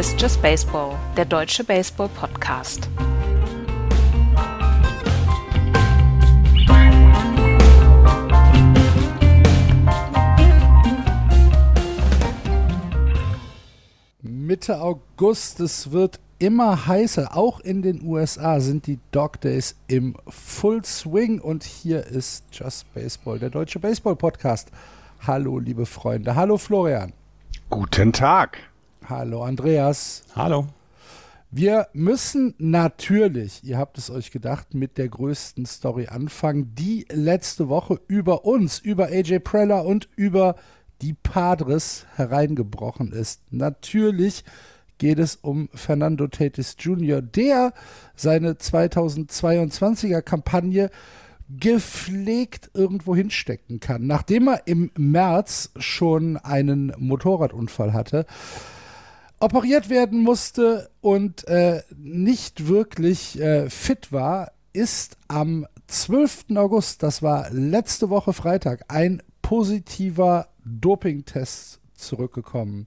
Hier ist Just Baseball, der deutsche Baseball-Podcast. Mitte August, es wird immer heißer. Auch in den USA sind die Dog Days im Full Swing und hier ist Just Baseball, der deutsche Baseball-Podcast. Hallo, liebe Freunde. Hallo, Florian. Guten Tag. Hallo, Andreas. Hallo. Wir müssen natürlich, ihr habt es euch gedacht, mit der größten Story anfangen, die letzte Woche über uns, über AJ Preller und über die Padres hereingebrochen ist. Natürlich geht es um Fernando Tatis Jr., der seine 2022er Kampagne gepflegt irgendwo hinstecken kann. Nachdem er im März schon einen Motorradunfall hatte, operiert werden musste und äh, nicht wirklich äh, fit war, ist am 12. August, das war letzte Woche Freitag, ein positiver Dopingtest zurückgekommen.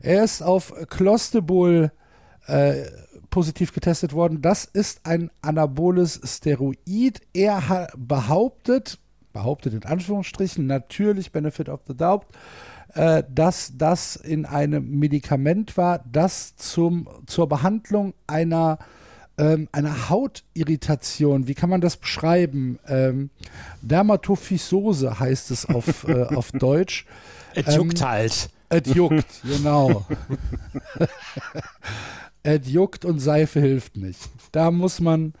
Er ist auf Clostebol äh, positiv getestet worden. Das ist ein anaboles Steroid. Er behauptet, behauptet in Anführungsstrichen, natürlich Benefit of the Doubt, äh, dass das in einem Medikament war, das zum, zur Behandlung einer ähm, einer Hautirritation, wie kann man das beschreiben? Ähm, Dermatophysose heißt es auf, äh, auf Deutsch. Es juckt ähm, halt. Es juckt, genau. es juckt und Seife hilft nicht. Da muss man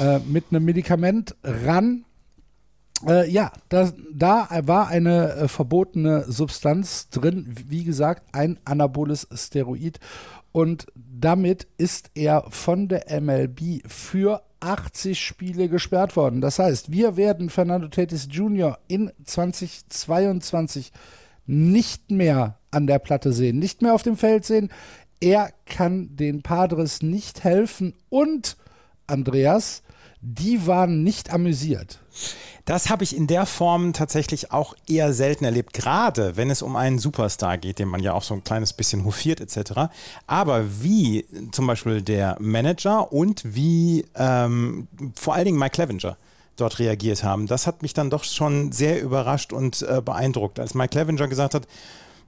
äh, mit einem Medikament ran. Äh, ja, das, da war eine äh, verbotene Substanz drin, wie gesagt, ein anaboles Steroid. Und damit ist er von der MLB für 80 Spiele gesperrt worden. Das heißt, wir werden Fernando Tatis Jr. in 2022 nicht mehr an der Platte sehen, nicht mehr auf dem Feld sehen. Er kann den Padres nicht helfen und Andreas, die waren nicht amüsiert. Das habe ich in der Form tatsächlich auch eher selten erlebt, gerade wenn es um einen Superstar geht, den man ja auch so ein kleines bisschen hofiert etc. Aber wie zum Beispiel der Manager und wie ähm, vor allen Dingen Mike Clevenger dort reagiert haben, das hat mich dann doch schon sehr überrascht und äh, beeindruckt, als Mike Clevenger gesagt hat,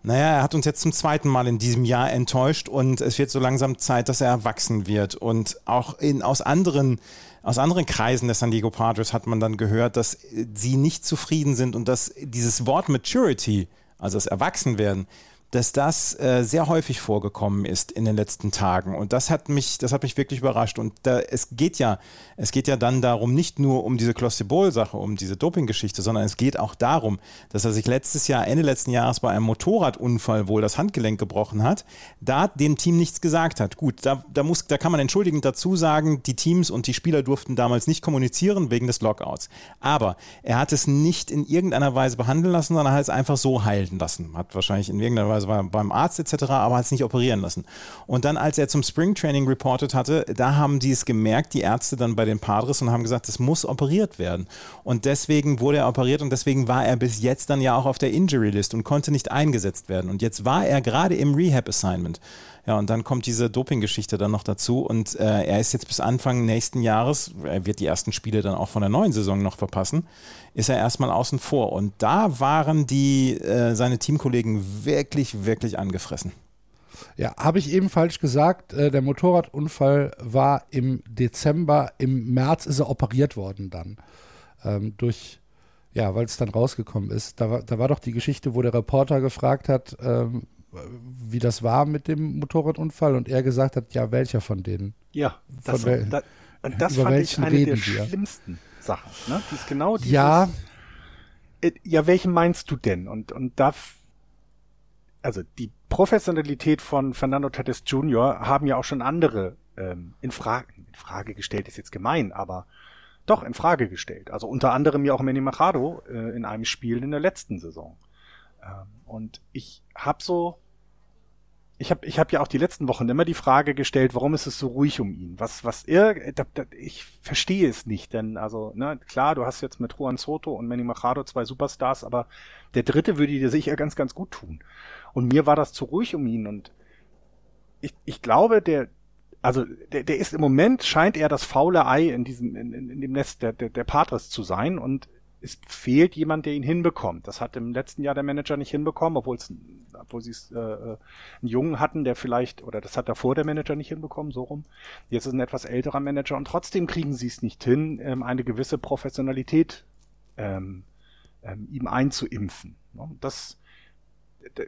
naja, er hat uns jetzt zum zweiten Mal in diesem Jahr enttäuscht und es wird so langsam Zeit, dass er erwachsen wird. Und auch in, aus anderen aus anderen Kreisen der San Diego Padres hat man dann gehört, dass sie nicht zufrieden sind und dass dieses Wort Maturity, also das Erwachsenwerden, dass das äh, sehr häufig vorgekommen ist in den letzten Tagen. Und das hat mich, das hat mich wirklich überrascht. Und da, es geht ja, es geht ja dann darum, nicht nur um diese Clostebol-Sache, um diese Doping-Geschichte, sondern es geht auch darum, dass er sich letztes Jahr, Ende letzten Jahres bei einem Motorradunfall wohl das Handgelenk gebrochen hat, da dem Team nichts gesagt hat. Gut, da, da muss, da kann man entschuldigend dazu sagen, die Teams und die Spieler durften damals nicht kommunizieren wegen des Lockouts. Aber er hat es nicht in irgendeiner Weise behandeln lassen, sondern hat es einfach so heilen lassen. Hat wahrscheinlich in irgendeiner Weise also war beim Arzt etc., aber hat es nicht operieren lassen. Und dann, als er zum Springtraining reportet hatte, da haben die es gemerkt, die Ärzte dann bei den Padres und haben gesagt, es muss operiert werden. Und deswegen wurde er operiert und deswegen war er bis jetzt dann ja auch auf der Injury List und konnte nicht eingesetzt werden. Und jetzt war er gerade im Rehab Assignment. Ja, und dann kommt diese Doping-Geschichte dann noch dazu und äh, er ist jetzt bis Anfang nächsten Jahres, er wird die ersten Spiele dann auch von der neuen Saison noch verpassen, ist er erstmal außen vor. Und da waren die, äh, seine Teamkollegen wirklich, wirklich angefressen. Ja, habe ich eben falsch gesagt. Äh, der Motorradunfall war im Dezember, im März ist er operiert worden dann. Ähm, durch, ja, weil es dann rausgekommen ist. Da war, da war doch die Geschichte, wo der Reporter gefragt hat, ähm, wie das war mit dem Motorradunfall und er gesagt hat, ja, welcher von denen? Ja, das, wel da, das fand ich eine der wir? schlimmsten Sachen. Ne? Die ist genau dieses, ja. Äh, ja, welchen meinst du denn? Und, und da, also die Professionalität von Fernando Tatis Jr. haben ja auch schon andere ähm, in, Frage, in Frage gestellt, ist jetzt gemein, aber doch in Frage gestellt. Also unter anderem ja auch Manny Machado äh, in einem Spiel in der letzten Saison. Ähm, und ich habe so ich habe ich hab ja auch die letzten Wochen immer die Frage gestellt, warum ist es so ruhig um ihn? Was, was er, da, da, ich verstehe es nicht, denn also, ne, klar, du hast jetzt mit Juan Soto und Manny Machado zwei Superstars, aber der dritte würde dir sicher ganz, ganz gut tun. Und mir war das zu ruhig um ihn und ich, ich glaube, der, also der, der ist im Moment, scheint er das faule Ei in diesem, in, in dem Nest der, der, der Patres zu sein und es fehlt jemand, der ihn hinbekommt. Das hat im letzten Jahr der Manager nicht hinbekommen, obwohl es, obwohl sie es äh, einen Jungen hatten, der vielleicht, oder das hat davor der Manager nicht hinbekommen, so rum. Jetzt ist ein etwas älterer Manager und trotzdem kriegen sie es nicht hin, ähm, eine gewisse Professionalität ähm, ähm, ihm einzuimpfen. Das,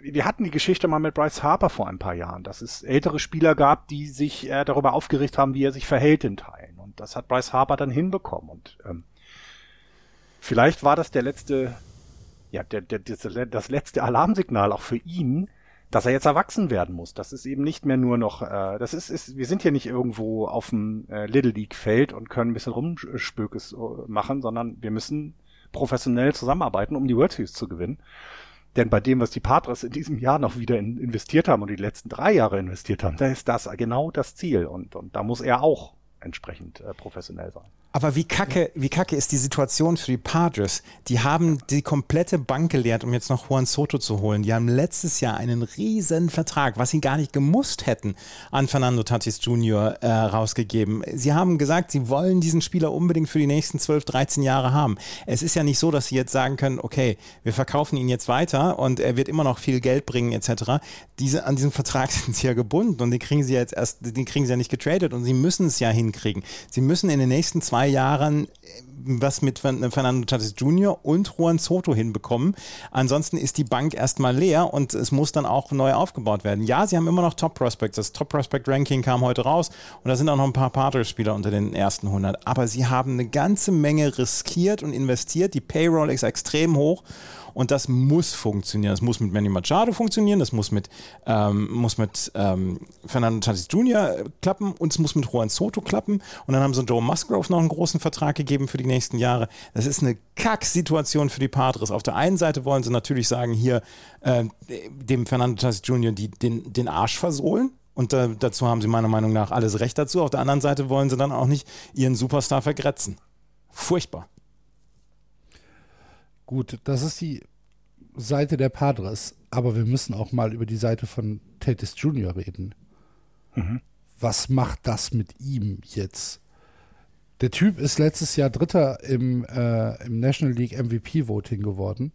wir hatten die Geschichte mal mit Bryce Harper vor ein paar Jahren, dass es ältere Spieler gab, die sich äh, darüber aufgeregt haben, wie er sich verhält in Teilen. Und das hat Bryce Harper dann hinbekommen. Und ähm, vielleicht war das der letzte, ja, der, der, das letzte Alarmsignal auch für ihn, dass er jetzt erwachsen werden muss. Das ist eben nicht mehr nur noch, äh, das ist, ist, wir sind hier nicht irgendwo auf dem äh, Little League Feld und können ein bisschen Rumspökes äh, machen, sondern wir müssen professionell zusammenarbeiten, um die World Series zu gewinnen. Denn bei dem, was die Padres in diesem Jahr noch wieder in, investiert haben und die letzten drei Jahre investiert haben, da ist das genau das Ziel. Und, und da muss er auch entsprechend äh, professionell sein. Aber wie kacke, wie kacke ist die Situation für die Padres? Die haben die komplette Bank geleert, um jetzt noch Juan Soto zu holen. Die haben letztes Jahr einen riesen Vertrag, was sie gar nicht gemusst hätten, an Fernando Tatis Jr. Äh, rausgegeben. Sie haben gesagt, sie wollen diesen Spieler unbedingt für die nächsten 12, 13 Jahre haben. Es ist ja nicht so, dass sie jetzt sagen können, okay, wir verkaufen ihn jetzt weiter und er wird immer noch viel Geld bringen etc. Diese, an diesem Vertrag sind sie ja gebunden und den kriegen sie jetzt erst, den kriegen sie ja nicht getradet und sie müssen es ja hinkriegen. Sie müssen in den nächsten zwei Jahren äh, was mit Fernando Tatis Jr. und Juan Soto hinbekommen. Ansonsten ist die Bank erstmal leer und es muss dann auch neu aufgebaut werden. Ja, sie haben immer noch Top Prospects. Das Top Prospect Ranking kam heute raus und da sind auch noch ein paar Padres-Spieler unter den ersten 100. Aber sie haben eine ganze Menge riskiert und investiert. Die Payroll ist extrem hoch und das muss funktionieren. Das muss mit Manny Machado funktionieren, das muss mit, ähm, muss mit ähm, Fernando Tatis Jr. klappen und es muss mit Juan Soto klappen. Und dann haben sie Joe Musgrove noch einen großen Vertrag gegeben für die nächsten Jahre. Das ist eine Kack-Situation für die Padres. Auf der einen Seite wollen sie natürlich sagen, hier äh, dem Fernando Tatis Jr. Die, den, den Arsch versohlen. Und äh, dazu haben sie meiner Meinung nach alles Recht dazu. Auf der anderen Seite wollen sie dann auch nicht ihren Superstar vergrätzen. Furchtbar. Gut, das ist die Seite der Padres, aber wir müssen auch mal über die Seite von Tatis Jr. reden. Mhm. Was macht das mit ihm jetzt? Der Typ ist letztes Jahr Dritter im, äh, im National League MVP Voting geworden.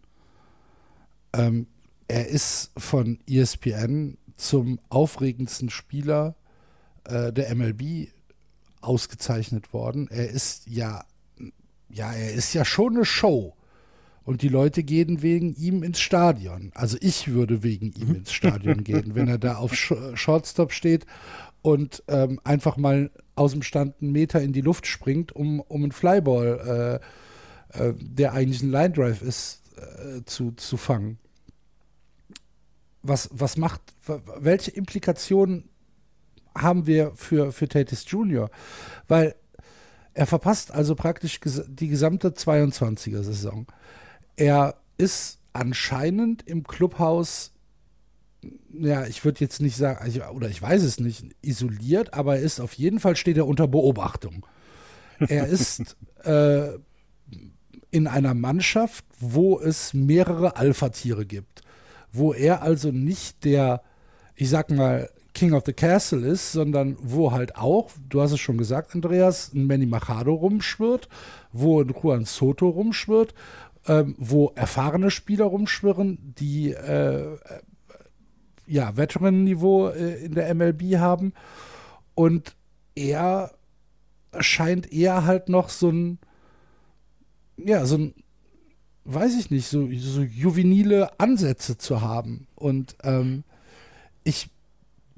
Ähm, er ist von ESPN zum aufregendsten Spieler äh, der MLB ausgezeichnet worden. Er ist ja, ja, er ist ja schon eine Show und die Leute gehen wegen ihm ins Stadion. Also ich würde wegen ihm mhm. ins Stadion gehen, wenn er da auf Shortstop steht und ähm, einfach mal aus dem Stand einen Meter in die Luft springt, um, um einen Flyball, äh, äh, der eigentlich ein Line Drive ist, äh, zu, zu fangen. Was, was macht, welche Implikationen haben wir für, für Tatis Jr.? Weil er verpasst also praktisch die gesamte 22er-Saison. Er ist anscheinend im Clubhaus, ja, ich würde jetzt nicht sagen, also, oder ich weiß es nicht, isoliert, aber er ist auf jeden Fall steht er unter Beobachtung. Er ist äh, in einer Mannschaft, wo es mehrere Alpha-Tiere gibt, wo er also nicht der, ich sag mal, King of the Castle ist, sondern wo halt auch, du hast es schon gesagt, Andreas, ein Manny Machado rumschwirrt, wo ein Juan Soto rumschwirrt, ähm, wo erfahrene Spieler rumschwirren, die äh, ja, Veteran-Niveau äh, in der MLB haben. Und er scheint eher halt noch so ein, ja, so ein, weiß ich nicht, so, so juvenile Ansätze zu haben. Und ähm, ich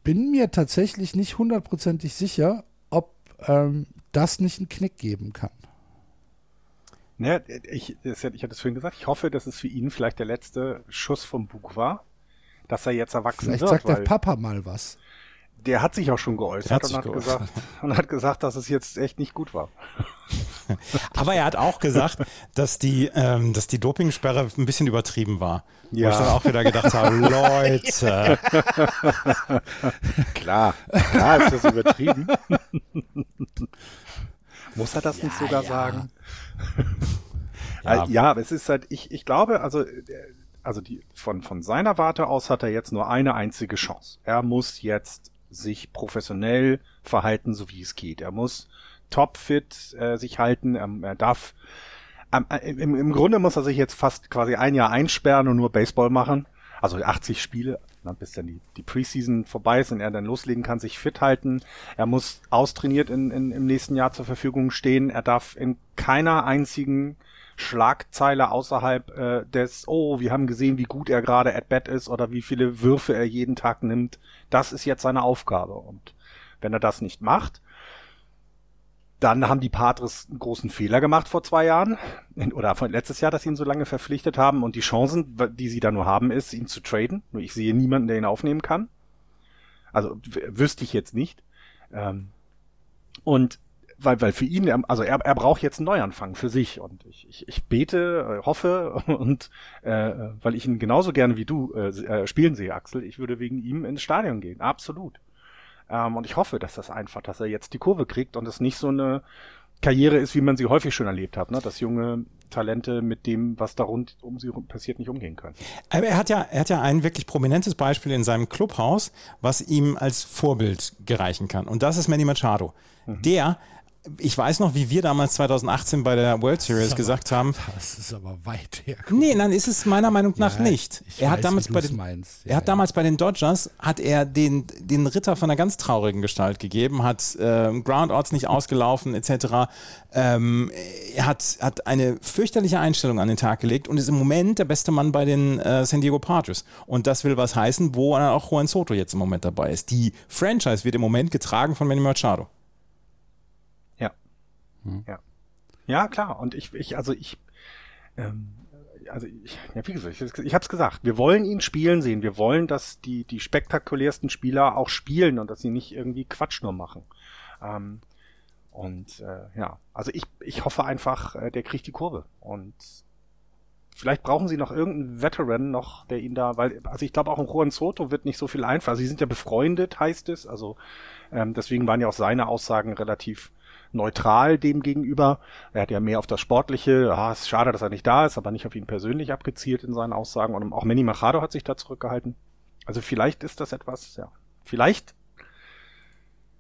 bin mir tatsächlich nicht hundertprozentig sicher, ob ähm, das nicht einen Knick geben kann. Ne, ich, ich hatte es vorhin gesagt, ich hoffe, dass es für ihn vielleicht der letzte Schuss vom Bug war, dass er jetzt erwachsen vielleicht wird. Vielleicht sagt der Papa mal was. Der hat sich auch schon geäußert hat und, hat gesagt, und hat gesagt, dass es jetzt echt nicht gut war. Aber er hat auch gesagt, dass die, ähm, dass die Dopingsperre ein bisschen übertrieben war. Ja. Wo ich dann auch wieder gedacht habe, Leute. klar, klar ist das übertrieben. Muss er das ja, nicht sogar ja. sagen? ja. ja, aber es ist halt, ich, ich glaube, also, also die, von, von seiner Warte aus hat er jetzt nur eine einzige Chance. Er muss jetzt sich professionell verhalten, so wie es geht. Er muss topfit äh, sich halten. Er, er darf ähm, äh, im, im Grunde muss er sich jetzt fast quasi ein Jahr einsperren und nur Baseball machen. Also 80 Spiele, na, bis dann die, die Preseason vorbei ist und er dann loslegen kann, sich fit halten. Er muss austrainiert in, in, im nächsten Jahr zur Verfügung stehen. Er darf in keiner einzigen Schlagzeile außerhalb äh, des, oh, wir haben gesehen, wie gut er gerade at bat ist oder wie viele Würfe er jeden Tag nimmt. Das ist jetzt seine Aufgabe. Und wenn er das nicht macht, dann haben die Padres einen großen Fehler gemacht vor zwei Jahren oder letztes Jahr, dass sie ihn so lange verpflichtet haben und die Chancen, die sie da nur haben, ist, ihn zu traden. Nur ich sehe niemanden, der ihn aufnehmen kann. Also wüsste ich jetzt nicht. Ähm, und weil, weil für ihn, also er, er braucht jetzt einen Neuanfang für sich und ich, ich, ich bete, äh, hoffe und äh, weil ich ihn genauso gerne wie du äh, äh, spielen sehe, Axel, ich würde wegen ihm ins Stadion gehen, absolut. Ähm, und ich hoffe, dass das einfach, dass er jetzt die Kurve kriegt und es nicht so eine Karriere ist, wie man sie häufig schon erlebt hat, ne? dass junge Talente mit dem, was da rund um sie passiert, nicht umgehen können. Aber er hat ja, er hat ja ein wirklich prominentes Beispiel in seinem Clubhaus, was ihm als Vorbild gereichen kann. Und das ist Manny Machado. Mhm. Der ich weiß noch, wie wir damals 2018 bei der World Series aber, gesagt haben. Das ist aber weit her. Nee, nein, ist es meiner Meinung nach ja, nicht. Er hat damals bei den, meinst. Ja, er hat ja. damals bei den Dodgers hat er den, den Ritter von einer ganz traurigen Gestalt gegeben, hat äh, Groundouts nicht ausgelaufen etc. Ähm, er hat, hat eine fürchterliche Einstellung an den Tag gelegt und ist im Moment der beste Mann bei den äh, San Diego Padres. Und das will was heißen, wo auch Juan Soto jetzt im Moment dabei ist. Die Franchise wird im Moment getragen von Manny Machado. Hm. Ja. Ja, klar. Und ich, ich, also ich, ähm, also ich, ja, wie gesagt, ich, ich habe es gesagt, wir wollen ihn spielen sehen. Wir wollen, dass die, die spektakulärsten Spieler auch spielen und dass sie nicht irgendwie Quatsch nur machen. Ähm, und äh, ja, also ich, ich hoffe einfach, äh, der kriegt die Kurve. Und vielleicht brauchen sie noch irgendeinen Veteran noch, der ihn da, weil, also ich glaube auch im Juan Soto wird nicht so viel einfach. Also sie sind ja befreundet, heißt es. Also ähm, deswegen waren ja auch seine Aussagen relativ neutral dem gegenüber. Er hat ja mehr auf das Sportliche, ah, ist schade, dass er nicht da ist, aber nicht auf ihn persönlich abgezielt in seinen Aussagen. Und auch Manny Machado hat sich da zurückgehalten. Also vielleicht ist das etwas, ja. Vielleicht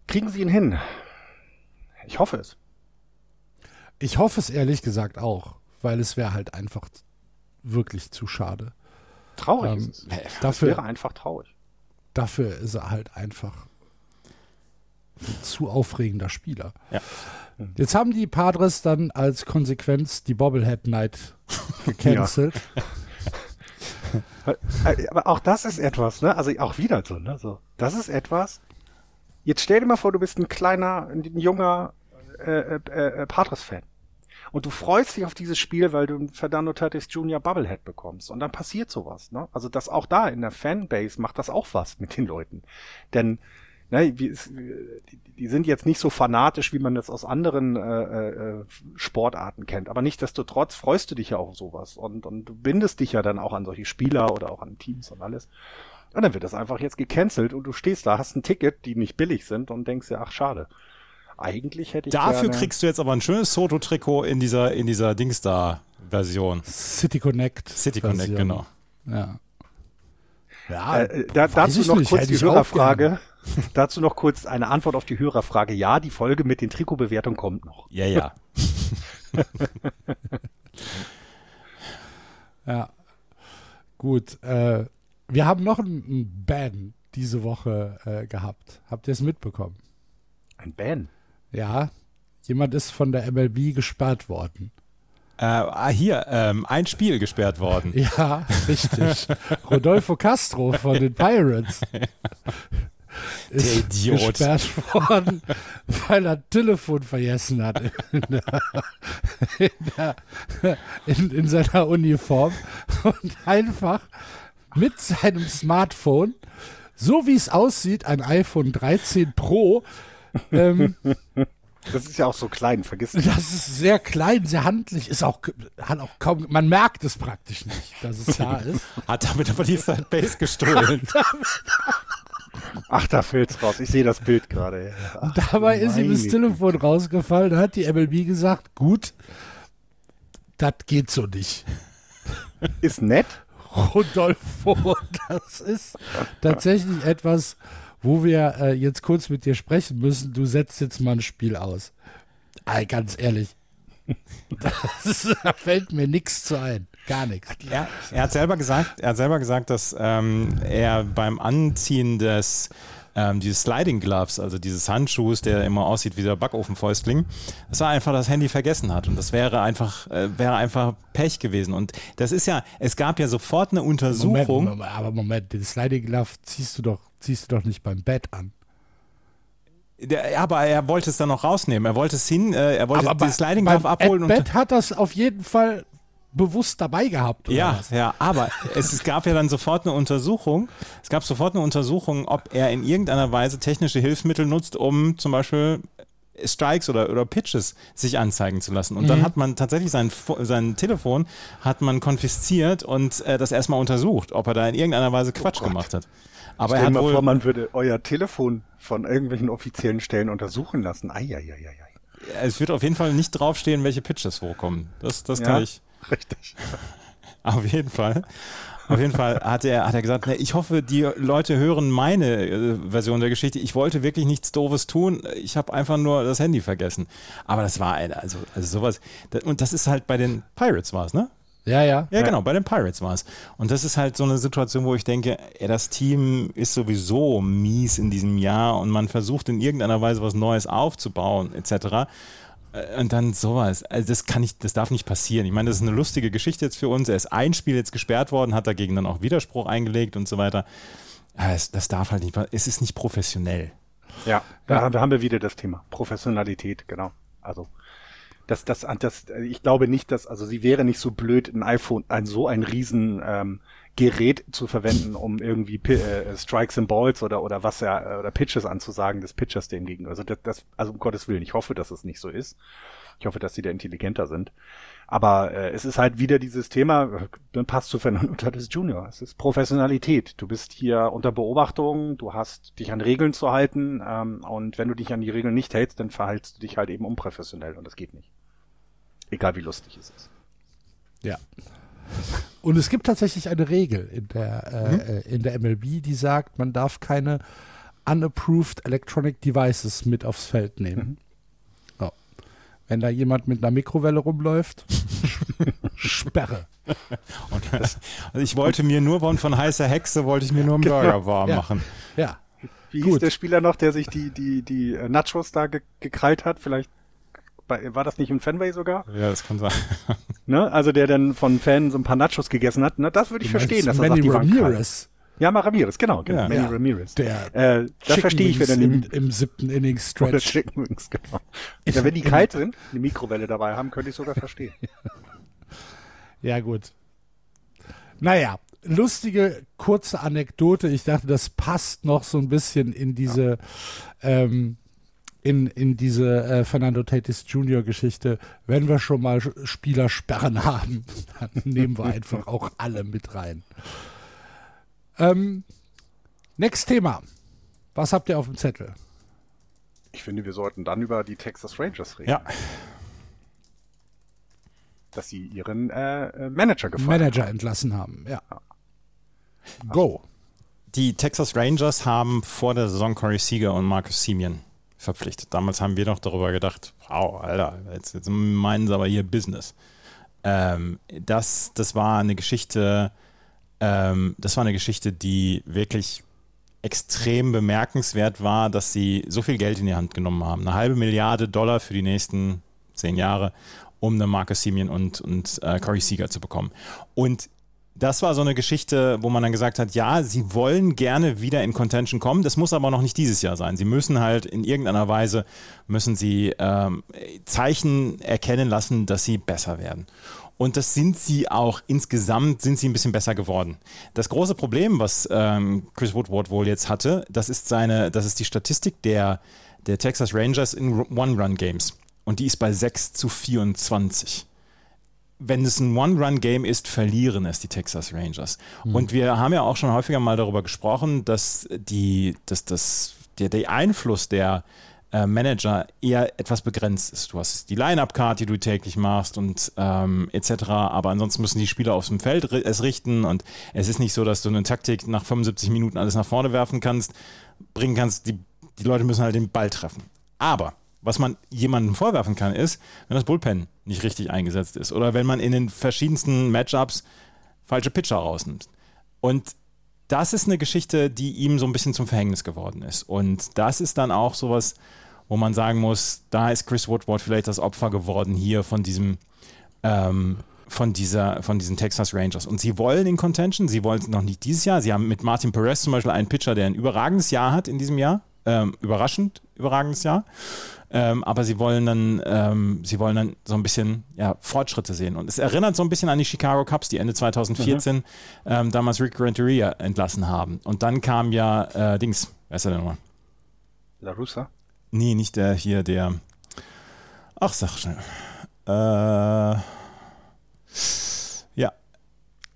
kriegen sie ihn hin. Ich hoffe es. Ich hoffe es ehrlich gesagt auch, weil es wäre halt einfach wirklich zu schade. Traurig ähm, ist es. Dafür, wäre einfach traurig. Dafür ist er halt einfach zu aufregender Spieler. Ja. Jetzt haben die Padres dann als Konsequenz die Bobblehead Night gecancelt. Aber auch das ist etwas, ne? Also auch wieder so, ne? So, das ist etwas. Jetzt stell dir mal vor, du bist ein kleiner, ein junger äh, äh, äh, Padres-Fan. Und du freust dich auf dieses Spiel, weil du ein Fernando Tatis Jr. Bubblehead bekommst. Und dann passiert sowas, ne? Also das auch da in der Fanbase macht das auch was mit den Leuten. Denn ne, wie, die, sind jetzt nicht so fanatisch, wie man das aus anderen äh, äh, Sportarten kennt. Aber nichtsdestotrotz freust du dich ja auch auf sowas und, und du bindest dich ja dann auch an solche Spieler oder auch an Teams und alles. Und dann wird das einfach jetzt gecancelt und du stehst da, hast ein Ticket, die nicht billig sind und denkst dir, ach schade. Eigentlich hätte ich Dafür gerne kriegst du jetzt aber ein schönes Soto-Trikot in dieser, in dieser Dingsda-Version. City Connect. City Connect, genau. Ja. Ja, äh, da, dazu noch nicht, kurz die Hörerfrage. Dazu noch kurz eine Antwort auf die Hörerfrage. Ja, die Folge mit den Trikotbewertungen kommt noch. Ja, ja. ja. Gut. Äh, wir haben noch einen Ban diese Woche äh, gehabt. Habt ihr es mitbekommen? Ein Ban? Ja. Jemand ist von der MLB gesperrt worden. Äh, ah, hier, ähm, ein Spiel gesperrt worden. Ja, richtig. Rodolfo Castro von den Pirates ist gesperrt worden, weil er Telefon vergessen hat in, der, in, der, in, in seiner Uniform und einfach mit seinem Smartphone, so wie es aussieht, ein iPhone 13 Pro, ähm, das ist ja auch so klein, vergiss nicht. Das ist sehr klein, sehr handlich, ist auch, hat auch kaum, man merkt es praktisch nicht, dass es da ist. Hat damit aber die Third Base gestohlen. Ach, da fällt's raus. Ich sehe das Bild gerade. Dabei ist ihm das Telefon rausgefallen. Da hat die MLB gesagt, gut, das geht so nicht. Ist nett. Rodolfo, das ist tatsächlich etwas, wo wir äh, jetzt kurz mit dir sprechen müssen. Du setzt jetzt mal ein Spiel aus. Ey, ganz ehrlich. Das, da fällt mir nichts zu ein. Gar nichts. Er, er, hat selber gesagt, er hat selber gesagt, dass ähm, er beim Anziehen des ähm, dieses Sliding Gloves, also dieses Handschuhs, der immer aussieht wie der Backofenfäustling, dass er einfach das Handy vergessen hat. Und das wäre einfach, äh, wäre einfach Pech gewesen. Und das ist ja, es gab ja sofort eine Untersuchung. Moment, aber Moment, den Sliding Glove ziehst du doch, ziehst du doch nicht beim Bett an. Der, aber er wollte es dann noch rausnehmen. Er wollte es hin, äh, er wollte aber den Sliding Glove abholen. Und Bett hat das auf jeden Fall bewusst dabei gehabt. ja, was? ja, aber es, es, gab ja dann sofort eine Untersuchung. Es gab sofort eine Untersuchung, ob er in irgendeiner Weise technische Hilfsmittel nutzt, um zum Beispiel Strikes oder, oder Pitches sich anzeigen zu lassen. Und mhm. dann hat man tatsächlich sein, sein Telefon hat man konfisziert und äh, das erstmal untersucht, ob er da in irgendeiner Weise Quatsch oh gemacht hat. Aber Stell er hat mal vor, man würde euer Telefon von irgendwelchen offiziellen Stellen untersuchen lassen. Eieieiei. Es wird auf jeden Fall nicht draufstehen, welche Pitches vorkommen. Das, das ja. kann ich. Richtig. Auf jeden Fall. Auf jeden Fall hat er, hat er gesagt, ne, ich hoffe, die Leute hören meine äh, Version der Geschichte. Ich wollte wirklich nichts Doofes tun. Ich habe einfach nur das Handy vergessen. Aber das war eine, also, also sowas. Und das ist halt bei den Pirates war es, ne? Ja, ja. Ja, genau, bei den Pirates war es. Und das ist halt so eine Situation, wo ich denke, ey, das Team ist sowieso mies in diesem Jahr und man versucht in irgendeiner Weise was Neues aufzubauen, etc. Äh, und dann sowas. Also das kann nicht, das darf nicht passieren. Ich meine, das ist eine lustige Geschichte jetzt für uns. Er ist ein Spiel jetzt gesperrt worden, hat dagegen dann auch Widerspruch eingelegt und so weiter. Das, das darf halt nicht, es ist nicht professionell. Ja, da, da haben wir wieder das Thema. Professionalität, genau. Also das, das, das, ich glaube nicht, dass, also sie wäre nicht so blöd, ein iPhone, ein so ein riesen ähm, Gerät zu verwenden, um irgendwie äh, Strikes and Balls oder oder was ja oder Pitches anzusagen des Pitchers dem gegenüber. Also das, das, also um Gottes Willen, ich hoffe, dass es nicht so ist. Ich hoffe, dass sie da intelligenter sind. Aber äh, es ist halt wieder dieses Thema, dann passt zu Fernando Tatis Junior. Es ist Professionalität. Du bist hier unter Beobachtung, du hast dich an Regeln zu halten ähm, und wenn du dich an die Regeln nicht hältst, dann verhaltst du dich halt eben unprofessionell und das geht nicht. Egal wie lustig es ist. Ja. Und es gibt tatsächlich eine Regel in der, äh, mhm. Äh, in der MLB, die sagt, man darf keine unapproved electronic devices mit aufs Feld nehmen. Mhm. Oh. Wenn da jemand mit einer Mikrowelle rumläuft, Sperre. Das, also ich wollte mir nur von, von heißer Hexe, wollte ich mir nur einen genau. Burger warm ja. machen. Ja. Wie Gut. hieß der Spieler noch, der sich die, die, die Nachos da ge gekrallt hat? Vielleicht war das nicht im Fanway sogar? Ja, das kann sein. Ne? Also der dann von Fans so ein paar Nachos gegessen hat. Na, das würde ich verstehen, dass er sagt, die Ramirez. Ja, mal Ramirez, genau, genau. Ja, Manny ja. Ramirez. Der äh, das verstehe ich, wenn er im, im siebten Inning Stretch. Oder Chicken Wings, genau. Ja, wenn die kalt sind, eine Mikrowelle dabei haben, könnte ich sogar verstehen. ja, gut. Naja, lustige, kurze Anekdote. Ich dachte, das passt noch so ein bisschen in diese ja. ähm, in, in diese äh, Fernando Tatis Jr. Geschichte, wenn wir schon mal Spieler sperren haben, dann nehmen wir einfach auch alle mit rein. Ähm, next Thema. Was habt ihr auf dem Zettel? Ich finde, wir sollten dann über die Texas Rangers reden. Ja. Dass sie ihren äh, äh Manager gefeuert Manager haben. entlassen haben, ja. ja. Go. Die Texas Rangers haben vor der Saison Corey Seager und Marcus Simeon verpflichtet. Damals haben wir noch darüber gedacht, wow, Alter, jetzt, jetzt meinen sie aber hier Business. Ähm, das, das war eine Geschichte, ähm, das war eine Geschichte, die wirklich extrem bemerkenswert war, dass sie so viel Geld in die Hand genommen haben. Eine halbe Milliarde Dollar für die nächsten zehn Jahre, um eine Marcus Simeon und, und äh, Corey Seager zu bekommen. Und das war so eine Geschichte, wo man dann gesagt hat, ja, sie wollen gerne wieder in Contention kommen, das muss aber noch nicht dieses Jahr sein. Sie müssen halt in irgendeiner Weise, müssen sie ähm, Zeichen erkennen lassen, dass sie besser werden. Und das sind sie auch. Insgesamt sind sie ein bisschen besser geworden. Das große Problem, was ähm, Chris Woodward wohl jetzt hatte, das ist seine, das ist die Statistik der, der Texas Rangers in One-Run-Games. Und die ist bei 6 zu 24 wenn es ein One-Run-Game ist, verlieren es die Texas Rangers. Mhm. Und wir haben ja auch schon häufiger mal darüber gesprochen, dass die, dass das, der, der Einfluss der, äh, Manager eher etwas begrenzt ist. Du hast die Line-Up-Card, die du täglich machst und ähm, etc. Aber ansonsten müssen die Spieler auf dem Feld es richten und es ist nicht so, dass du eine Taktik nach 75 Minuten alles nach vorne werfen kannst, bringen kannst. Die, die Leute müssen halt den Ball treffen. Aber was man jemandem vorwerfen kann, ist, wenn das Bullpen nicht richtig eingesetzt ist oder wenn man in den verschiedensten Matchups falsche Pitcher rausnimmt. Und das ist eine Geschichte, die ihm so ein bisschen zum Verhängnis geworden ist. Und das ist dann auch sowas, wo man sagen muss, da ist Chris Woodward vielleicht das Opfer geworden hier von diesem, ähm, von dieser, von diesen Texas Rangers. Und sie wollen in Contention, sie wollen es noch nicht dieses Jahr. Sie haben mit Martin Perez zum Beispiel einen Pitcher, der ein überragendes Jahr hat in diesem Jahr. Ähm, überraschend überragendes Jahr. Ähm, aber sie wollen dann, ähm, sie wollen dann so ein bisschen ja, Fortschritte sehen. Und es erinnert so ein bisschen an die Chicago Cubs, die Ende 2014 mhm. ähm, damals Rick Renteria entlassen haben. Und dann kam ja äh, Dings, wer ist er denn nochmal? La Russa? Nee, nicht der hier, der. Ach, sag schnell. Äh, ja.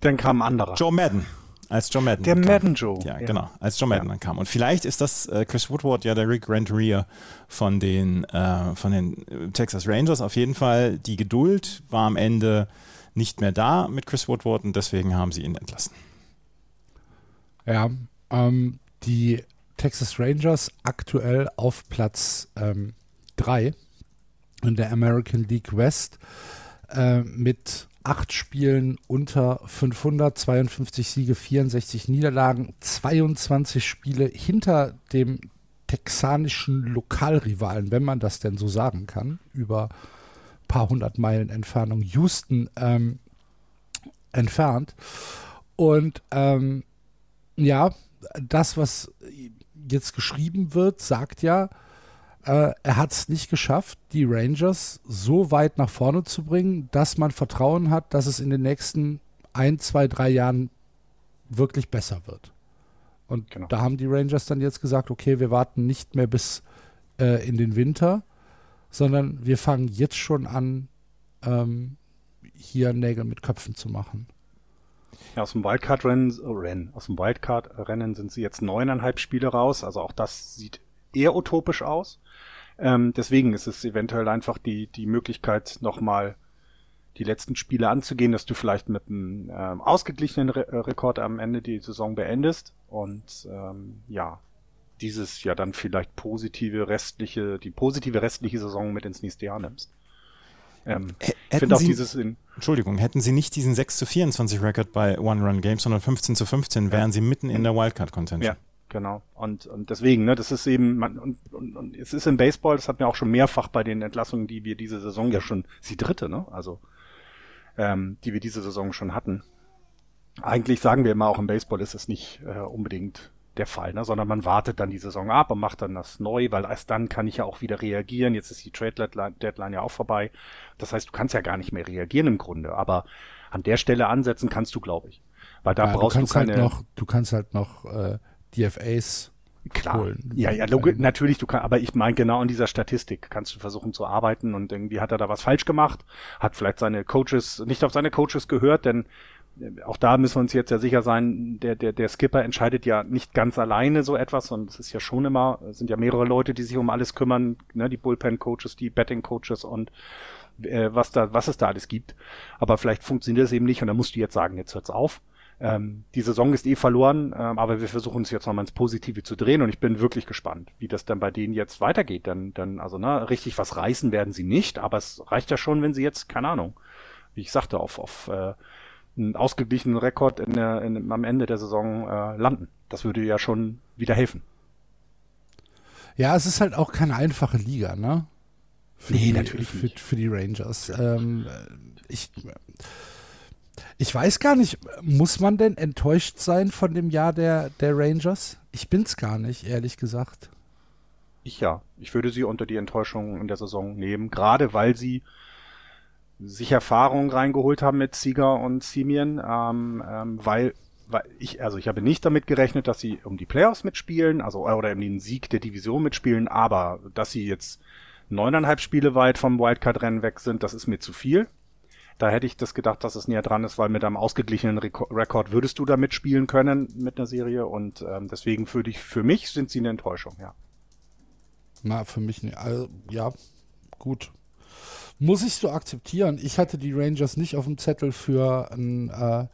Dann kam ein anderer. Joe Madden. Als John Madden. Der Madden Joe. Ja, ja, genau. Als John Madden ja. dann kam. Und vielleicht ist das äh, Chris Woodward ja der Rick Renteria von den, äh, von den äh, Texas Rangers. Auf jeden Fall, die Geduld war am Ende nicht mehr da mit Chris Woodward und deswegen haben sie ihn entlassen. Ja, ähm, die Texas Rangers aktuell auf Platz 3 ähm, in der American League West äh, mit acht Spielen unter 500, 52 Siege, 64 Niederlagen, 22 Spiele hinter dem texanischen Lokalrivalen, wenn man das denn so sagen kann, über ein paar hundert Meilen Entfernung, Houston ähm, entfernt. Und ähm, ja, das, was jetzt geschrieben wird, sagt ja, äh, er hat es nicht geschafft, die Rangers so weit nach vorne zu bringen, dass man Vertrauen hat, dass es in den nächsten ein, zwei, drei Jahren wirklich besser wird. Und genau. da haben die Rangers dann jetzt gesagt, okay, wir warten nicht mehr bis äh, in den Winter, sondern wir fangen jetzt schon an, ähm, hier Nägel mit Köpfen zu machen. Ja, aus dem Wildcard-Rennen, oh, aus dem Wildcard-Rennen sind sie jetzt neuneinhalb Spiele raus. Also auch das sieht eher utopisch aus. Ähm, deswegen ist es eventuell einfach die, die Möglichkeit, nochmal die letzten Spiele anzugehen, dass du vielleicht mit einem ähm, ausgeglichenen Re äh, Rekord am Ende die Saison beendest und ähm, ja, dieses ja dann vielleicht positive restliche, die positive restliche Saison mit ins nächste Jahr nimmst. Ähm, ich finde auch dieses in Entschuldigung, hätten sie nicht diesen 6 zu 24 Rekord bei One-Run-Games, sondern 15 zu 15, wären ja. sie mitten in der Wildcard-Contention. Ja, Genau. Und, und deswegen, ne, das ist eben, man, und, und, und es ist im Baseball, das hat mir auch schon mehrfach bei den Entlassungen, die wir diese Saison ja schon, ist die dritte, ne? Also, ähm, die wir diese Saison schon hatten. Eigentlich sagen wir immer auch im Baseball ist es nicht äh, unbedingt der Fall, ne? sondern man wartet dann die Saison ab und macht dann das neu, weil erst dann kann ich ja auch wieder reagieren. Jetzt ist die Trade Deadline ja auch vorbei. Das heißt, du kannst ja gar nicht mehr reagieren im Grunde, aber an der Stelle ansetzen kannst du, glaube ich. Weil da ja, brauchst du, du halt keine. Halt noch, du kannst halt noch äh, DFAs Klar. Holen. Ja, ja, logisch, natürlich, du kannst, aber ich meine, genau an dieser Statistik kannst du versuchen zu arbeiten und irgendwie hat er da was falsch gemacht, hat vielleicht seine Coaches, nicht auf seine Coaches gehört, denn äh, auch da müssen wir uns jetzt ja sicher sein, der, der, der Skipper entscheidet ja nicht ganz alleine so etwas und es ist ja schon immer, es sind ja mehrere Leute, die sich um alles kümmern, ne, die Bullpen-Coaches, die Betting-Coaches und äh, was da, was es da alles gibt. Aber vielleicht funktioniert es eben nicht und da musst du jetzt sagen, jetzt hört's auf. Ähm, die Saison ist eh verloren, ähm, aber wir versuchen es jetzt nochmal ins Positive zu drehen und ich bin wirklich gespannt, wie das dann bei denen jetzt weitergeht. Dann, dann, also ne, richtig was reißen werden sie nicht, aber es reicht ja schon, wenn sie jetzt, keine Ahnung, wie ich sagte, auf, auf äh, einen ausgeglichenen Rekord in der, in, am Ende der Saison äh, landen. Das würde ja schon wieder helfen. Ja, es ist halt auch keine einfache Liga, ne? Für nee, die, natürlich für, für, die Rangers. Ähm, ich ich weiß gar nicht, muss man denn enttäuscht sein von dem Jahr der, der Rangers? Ich bin's gar nicht, ehrlich gesagt. Ich ja. Ich würde sie unter die Enttäuschung in der Saison nehmen, gerade weil sie sich Erfahrungen reingeholt haben mit Sieger und Simeon, ähm, ähm, weil, weil ich, also ich habe nicht damit gerechnet, dass sie um die Playoffs mitspielen, also oder um den Sieg der Division mitspielen, aber dass sie jetzt neuneinhalb Spiele weit vom Wildcard-Rennen weg sind, das ist mir zu viel. Da hätte ich das gedacht, dass es näher dran ist, weil mit einem ausgeglichenen Rekord würdest du da mitspielen können mit einer Serie und ähm, deswegen für dich, für mich sind sie eine Enttäuschung, ja. Na, für mich nicht. Also, ja, gut. Muss ich so akzeptieren. Ich hatte die Rangers nicht auf dem Zettel für ein, äh,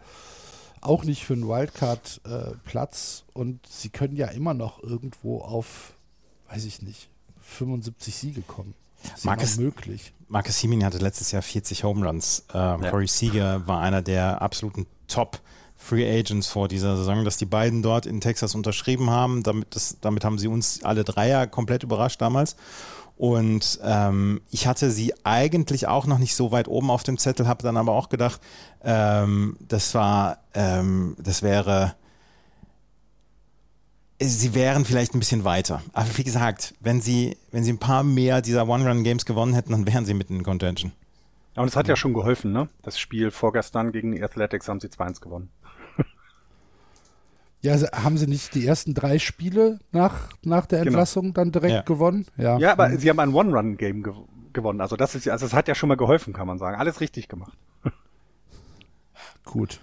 auch nicht für einen Wildcard-Platz. Äh, und sie können ja immer noch irgendwo auf, weiß ich nicht, 75 Siege kommen. Ist Marcus, möglich. Marcus Simin hatte letztes Jahr 40 Home Runs. Äh, ja. Corey Seager war einer der absoluten Top- Free Agents vor dieser Saison, dass die beiden dort in Texas unterschrieben haben. Damit, das, damit haben sie uns alle drei ja komplett überrascht damals. Und ähm, ich hatte sie eigentlich auch noch nicht so weit oben auf dem Zettel, habe dann aber auch gedacht, ähm, das war, ähm, das wäre, sie wären vielleicht ein bisschen weiter. Aber wie gesagt, wenn sie, wenn sie ein paar mehr dieser One-Run-Games gewonnen hätten, dann wären sie mitten in Contention. Ja, und es hat ja schon geholfen, ne? Das Spiel vorgestern gegen die Athletics haben sie 2-1 gewonnen. Ja, haben sie nicht die ersten drei Spiele nach, nach der genau. Entlassung genau. dann direkt ja. gewonnen? Ja. ja, aber sie haben ein One-Run-Game ge gewonnen. Also das ist also das hat ja schon mal geholfen, kann man sagen. Alles richtig gemacht. Gut.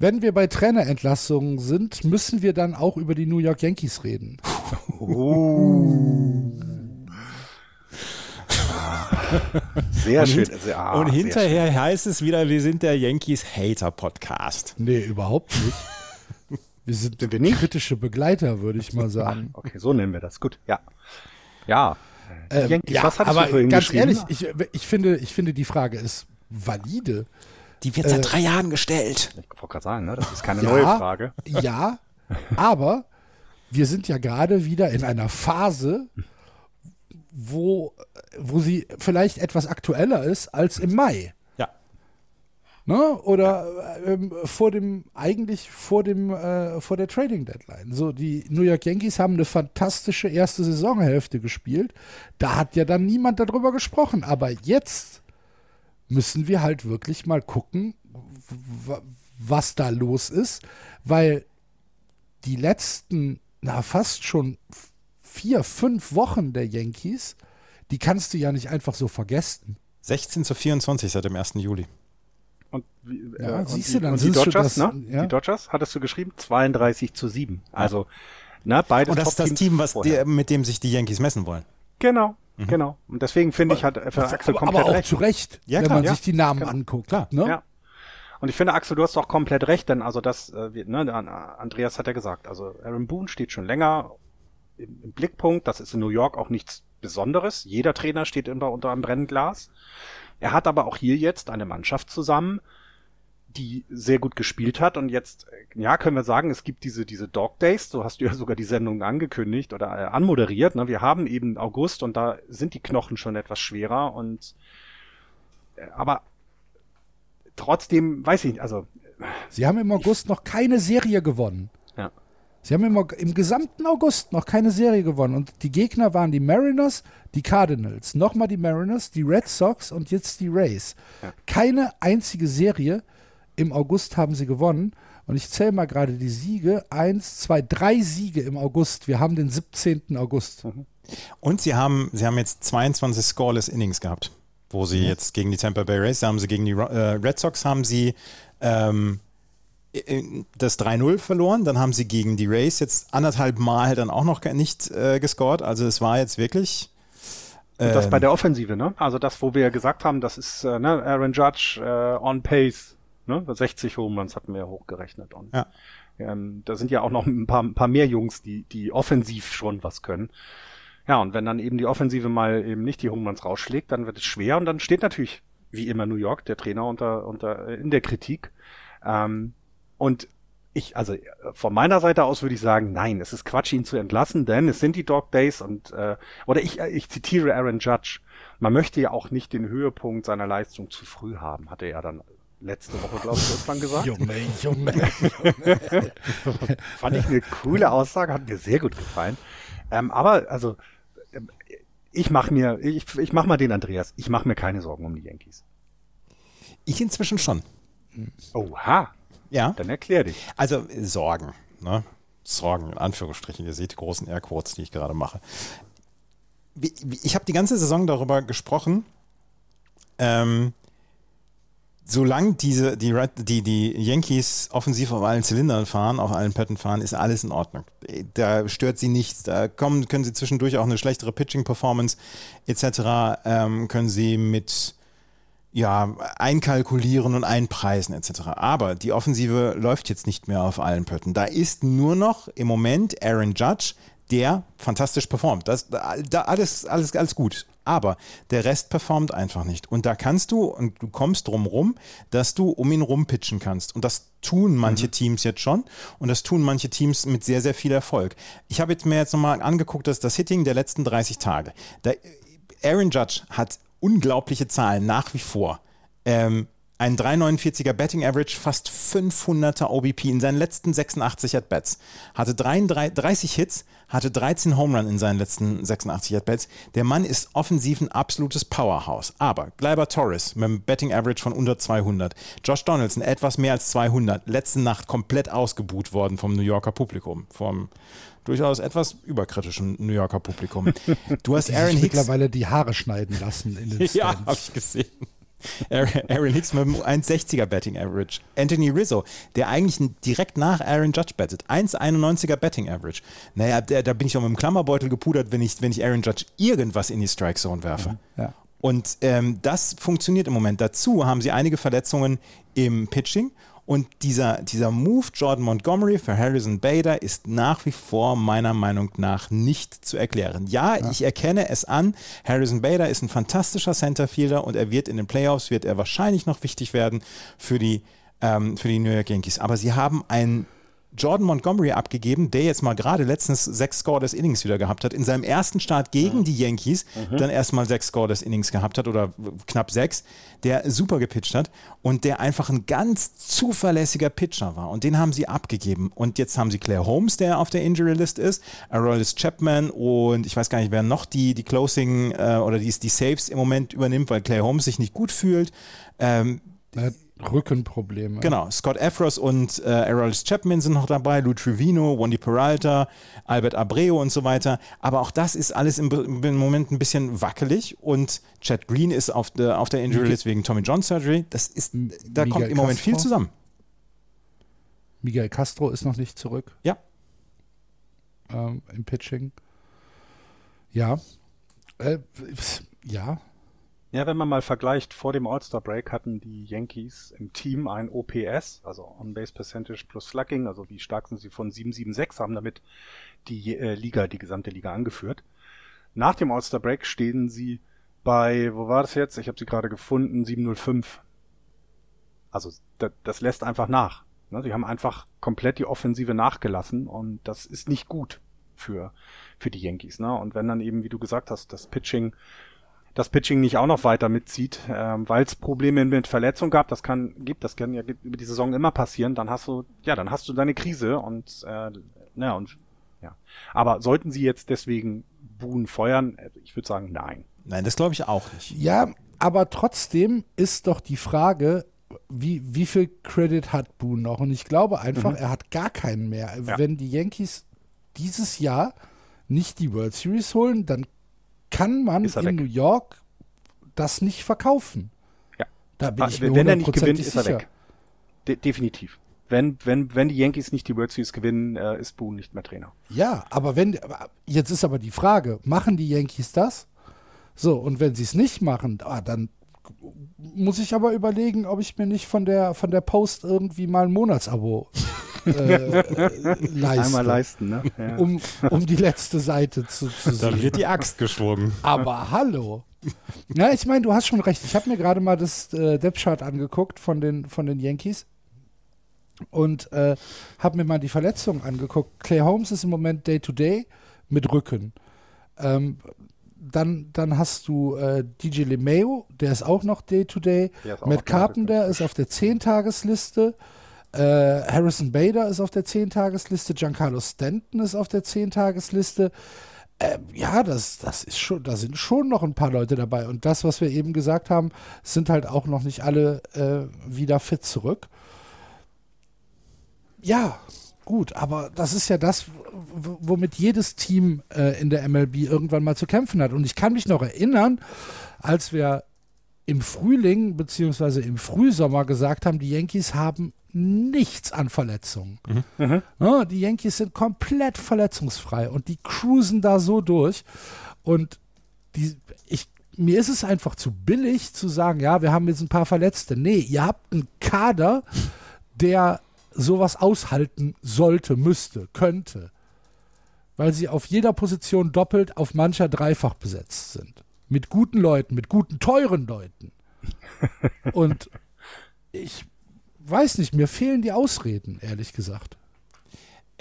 Wenn wir bei Trainerentlassungen sind, müssen wir dann auch über die New York Yankees reden. Oh. Sehr schön. Sehr, ah, und hinterher schön. heißt es wieder, wir sind der Yankees Hater Podcast. Nee, überhaupt nicht. Wir sind, sind wir nicht? kritische Begleiter, würde ich mal sagen. Ach, okay, so nennen wir das. Gut, ja. Ja. Ähm, Yankees, ja, was hattest aber du ganz ehrlich, ich, ich, finde, ich finde, die Frage ist valide. Die wird seit äh, drei Jahren gestellt. Ich wollte gerade sagen, ne? das ist keine ja, neue Frage. Ja, aber wir sind ja gerade wieder in einer Phase, wo, wo sie vielleicht etwas aktueller ist als im Mai. Ne? Oder ähm, vor dem, eigentlich vor dem, äh, vor der Trading Deadline. So, die New York Yankees haben eine fantastische erste Saisonhälfte gespielt. Da hat ja dann niemand darüber gesprochen. Aber jetzt müssen wir halt wirklich mal gucken, was da los ist, weil die letzten, na, fast schon vier, fünf Wochen der Yankees, die kannst du ja nicht einfach so vergessen. 16 zu 24 seit dem 1. Juli. Und, wie, ja, äh, siehst und, du, dann und die Dodgers, das, ne? Ja? Die Dodgers, hattest du geschrieben, 32 zu 7. Also, ne, beides Und das ist das Team, was die, mit dem sich die Yankees messen wollen. Genau, mhm. genau. Und deswegen finde ich, hat für Axel aber, komplett aber auch recht. zu Recht, ja, wenn klar, man ja. sich die Namen genau. anguckt. Klar, ne? Ja. Und ich finde, Axel, du hast doch komplett recht, denn also das, äh, ne, Andreas hat ja gesagt, also Aaron Boone steht schon länger im, im Blickpunkt. Das ist in New York auch nichts Besonderes. Jeder Trainer steht immer unter einem Brennglas. Er hat aber auch hier jetzt eine Mannschaft zusammen, die sehr gut gespielt hat und jetzt, ja, können wir sagen, es gibt diese, diese Dog Days, so hast du ja sogar die Sendung angekündigt oder äh, anmoderiert, ne? Wir haben eben August und da sind die Knochen schon etwas schwerer und, äh, aber trotzdem, weiß ich nicht, also. Sie haben im August noch keine Serie gewonnen. Ja. Sie haben im, im, gesamten August noch keine Serie gewonnen. Und die Gegner waren die Mariners, die Cardinals, nochmal die Mariners, die Red Sox und jetzt die Rays. Ja. Keine einzige Serie im August haben sie gewonnen. Und ich zähle mal gerade die Siege. Eins, zwei, drei Siege im August. Wir haben den 17. August. Mhm. Und sie haben, sie haben jetzt 22 Scoreless Innings gehabt, wo sie ja. jetzt gegen die Tampa Bay Rays, da haben sie gegen die äh, Red Sox, haben sie ähm, das 3-0 verloren, dann haben sie gegen die Rays jetzt anderthalb Mal dann auch noch nicht äh, gescored. Also es war jetzt wirklich. Ähm, das bei ähm, der Offensive, ne? Also das, wo wir gesagt haben, das ist äh, ne, Aaron Judge äh, on pace, ne? 60 Home Runs hatten wir ja hochgerechnet. Und ja. ähm, da sind ja auch noch ein paar, ein paar mehr Jungs, die, die offensiv schon was können. Ja, und wenn dann eben die Offensive mal eben nicht die Home Runs rausschlägt, dann wird es schwer und dann steht natürlich, wie immer New York, der Trainer unter, unter in der Kritik. Ähm, und ich, also von meiner Seite aus würde ich sagen, nein, es ist Quatsch, ihn zu entlassen, denn es sind die Dog Days und äh, oder ich, ich zitiere Aaron Judge. Man möchte ja auch nicht den Höhepunkt seiner Leistung zu früh haben, hatte er dann letzte Woche, glaube ich, irgendwann gesagt. Junge, Junge. Fand ich eine coole Aussage, hat mir sehr gut gefallen. Ähm, aber also ich mache mir, ich, ich mach mal den Andreas, ich mache mir keine Sorgen um die Yankees. Ich inzwischen schon. Oha. Ja. Dann erklär dich. Also Sorgen. Ne? Sorgen in Anführungsstrichen. Ihr seht die großen Airquotes, die ich gerade mache. Ich habe die ganze Saison darüber gesprochen, ähm, solange diese, die, die, die Yankees offensiv auf allen Zylindern fahren, auf allen Pötten fahren, ist alles in Ordnung. Da stört sie nichts. Da kommen, können sie zwischendurch auch eine schlechtere Pitching-Performance etc. Ähm, können sie mit ja, einkalkulieren und einpreisen etc. Aber die Offensive läuft jetzt nicht mehr auf allen Pötten. Da ist nur noch im Moment Aaron Judge, der fantastisch performt. Das, da alles, alles, alles gut. Aber der Rest performt einfach nicht. Und da kannst du, und du kommst drum rum, dass du um ihn rum pitchen kannst. Und das tun manche mhm. Teams jetzt schon. Und das tun manche Teams mit sehr, sehr viel Erfolg. Ich habe jetzt mir jetzt nochmal angeguckt, dass das Hitting der letzten 30 Tage. Da, Aaron Judge hat unglaubliche Zahlen nach wie vor. Ähm, ein 3,49er Betting Average, fast 500er OBP in seinen letzten 86 At-Bats. Hatte 33 Hits, hatte 13 Home Run in seinen letzten 86 At-Bats. Der Mann ist offensiv ein absolutes Powerhouse. Aber Gleiber Torres mit einem Betting Average von unter 200. Josh Donaldson etwas mehr als 200. Letzte Nacht komplett ausgebuht worden vom New Yorker Publikum. Vom durchaus etwas überkritischen New Yorker Publikum. Du hast Aaron Hicks. mittlerweile die Haare schneiden lassen in den Stands. Ja, habe ich gesehen. Aaron Hicks mit einem 1,60er Betting Average. Anthony Rizzo, der eigentlich direkt nach Aaron Judge bettet. 1,91er Betting Average. Naja, der, da bin ich auch mit dem Klammerbeutel gepudert, wenn ich, wenn ich Aaron Judge irgendwas in die Strike Zone werfe. Ja. Und ähm, das funktioniert im Moment. Dazu haben sie einige Verletzungen im Pitching und dieser, dieser Move Jordan Montgomery für Harrison Bader ist nach wie vor meiner Meinung nach nicht zu erklären. Ja, ja, ich erkenne es an. Harrison Bader ist ein fantastischer Centerfielder und er wird in den Playoffs, wird er wahrscheinlich noch wichtig werden für die, ähm, für die New York Yankees. Aber sie haben einen Jordan Montgomery abgegeben, der jetzt mal gerade letztens sechs Score des Innings wieder gehabt hat. In seinem ersten Start gegen die Yankees mhm. dann erstmal sechs Score des Innings gehabt hat oder knapp sechs, der super gepitcht hat und der einfach ein ganz zuverlässiger Pitcher war. Und den haben sie abgegeben. Und jetzt haben sie Claire Holmes, der auf der Injury List ist, Aroldis Chapman und ich weiß gar nicht, wer noch die, die Closing äh, oder die, die Saves im Moment übernimmt, weil Claire Holmes sich nicht gut fühlt. Ähm, Rückenprobleme. Genau, Scott Efros und äh, Aroldis Chapman sind noch dabei, Lou Trevino, Wandy Peralta, Albert Abreu und so weiter. Aber auch das ist alles im, im Moment ein bisschen wackelig und Chad Green ist auf der, auf der Injury List wegen Tommy John Surgery. Das ist, da Miguel kommt im Moment Castro. viel zusammen. Miguel Castro ist noch nicht zurück. Ja. Ähm, Im Pitching. Ja. Äh, ja, ja, wenn man mal vergleicht, vor dem All-Star-Break hatten die Yankees im Team ein OPS, also On-Base Percentage plus Slugging, also wie stark sind sie von 776, haben damit die äh, Liga, die gesamte Liga angeführt. Nach dem All-Star-Break stehen sie bei, wo war das jetzt? Ich habe sie gerade gefunden, 705. Also das, das lässt einfach nach. Ne? Sie haben einfach komplett die Offensive nachgelassen und das ist nicht gut für, für die Yankees. Ne? Und wenn dann eben, wie du gesagt hast, das Pitching das Pitching nicht auch noch weiter mitzieht, ähm, weil es Probleme mit Verletzung gab, das kann gibt, das kann ja über die Saison immer passieren, dann hast du ja, dann hast du deine Krise und äh, ja und ja. Aber sollten sie jetzt deswegen Boone feuern? Ich würde sagen, nein. Nein, das glaube ich auch nicht. Ja, aber trotzdem ist doch die Frage, wie, wie viel Credit hat Boone noch? Und ich glaube einfach, mhm. er hat gar keinen mehr. Ja. Wenn die Yankees dieses Jahr nicht die World Series holen, dann kann man in weg. New York das nicht verkaufen. Ja. Da bin ah, ich mir Wenn er nicht gewinnt, ist er weg. De definitiv. Wenn, wenn, wenn die Yankees nicht die World Series gewinnen, äh, ist Boone nicht mehr Trainer. Ja, aber wenn, jetzt ist aber die Frage, machen die Yankees das? So, und wenn sie es nicht machen, ah, dann muss ich aber überlegen, ob ich mir nicht von der, von der Post irgendwie mal ein Monatsabo äh, leisten. Einmal leisten, ne? Ja. Um, um die letzte Seite zu, zu sehen. Da wird die Axt geschwungen. Aber hallo. Ja, ich meine, du hast schon recht. Ich habe mir gerade mal das äh, Depth-Chart angeguckt von den, von den Yankees und äh, habe mir mal die Verletzungen angeguckt. Clay Holmes ist im Moment Day-to-Day -Day mit Rücken. Ähm, dann, dann hast du äh, DJ LeMayo, der ist auch noch Day-to-Day. -Day. Matt Carpenter ist auf der 10-Tagesliste. Äh, Harrison Bader ist auf der 10-Tagesliste, Giancarlo Stanton ist auf der 10-Tagesliste. Äh, ja, das, das ist schon, da sind schon noch ein paar Leute dabei. Und das, was wir eben gesagt haben, sind halt auch noch nicht alle äh, wieder fit zurück. Ja, gut, aber das ist ja das, womit jedes Team äh, in der MLB irgendwann mal zu kämpfen hat. Und ich kann mich noch erinnern, als wir im Frühling beziehungsweise im Frühsommer gesagt haben, die Yankees haben nichts an Verletzungen. Mhm. Ja, die Yankees sind komplett verletzungsfrei und die cruisen da so durch. Und die, ich, mir ist es einfach zu billig zu sagen, ja, wir haben jetzt ein paar Verletzte. Nee, ihr habt einen Kader, der sowas aushalten sollte, müsste, könnte. Weil sie auf jeder Position doppelt, auf mancher dreifach besetzt sind. Mit guten Leuten, mit guten, teuren Leuten. Und ich weiß nicht, mir fehlen die Ausreden, ehrlich gesagt.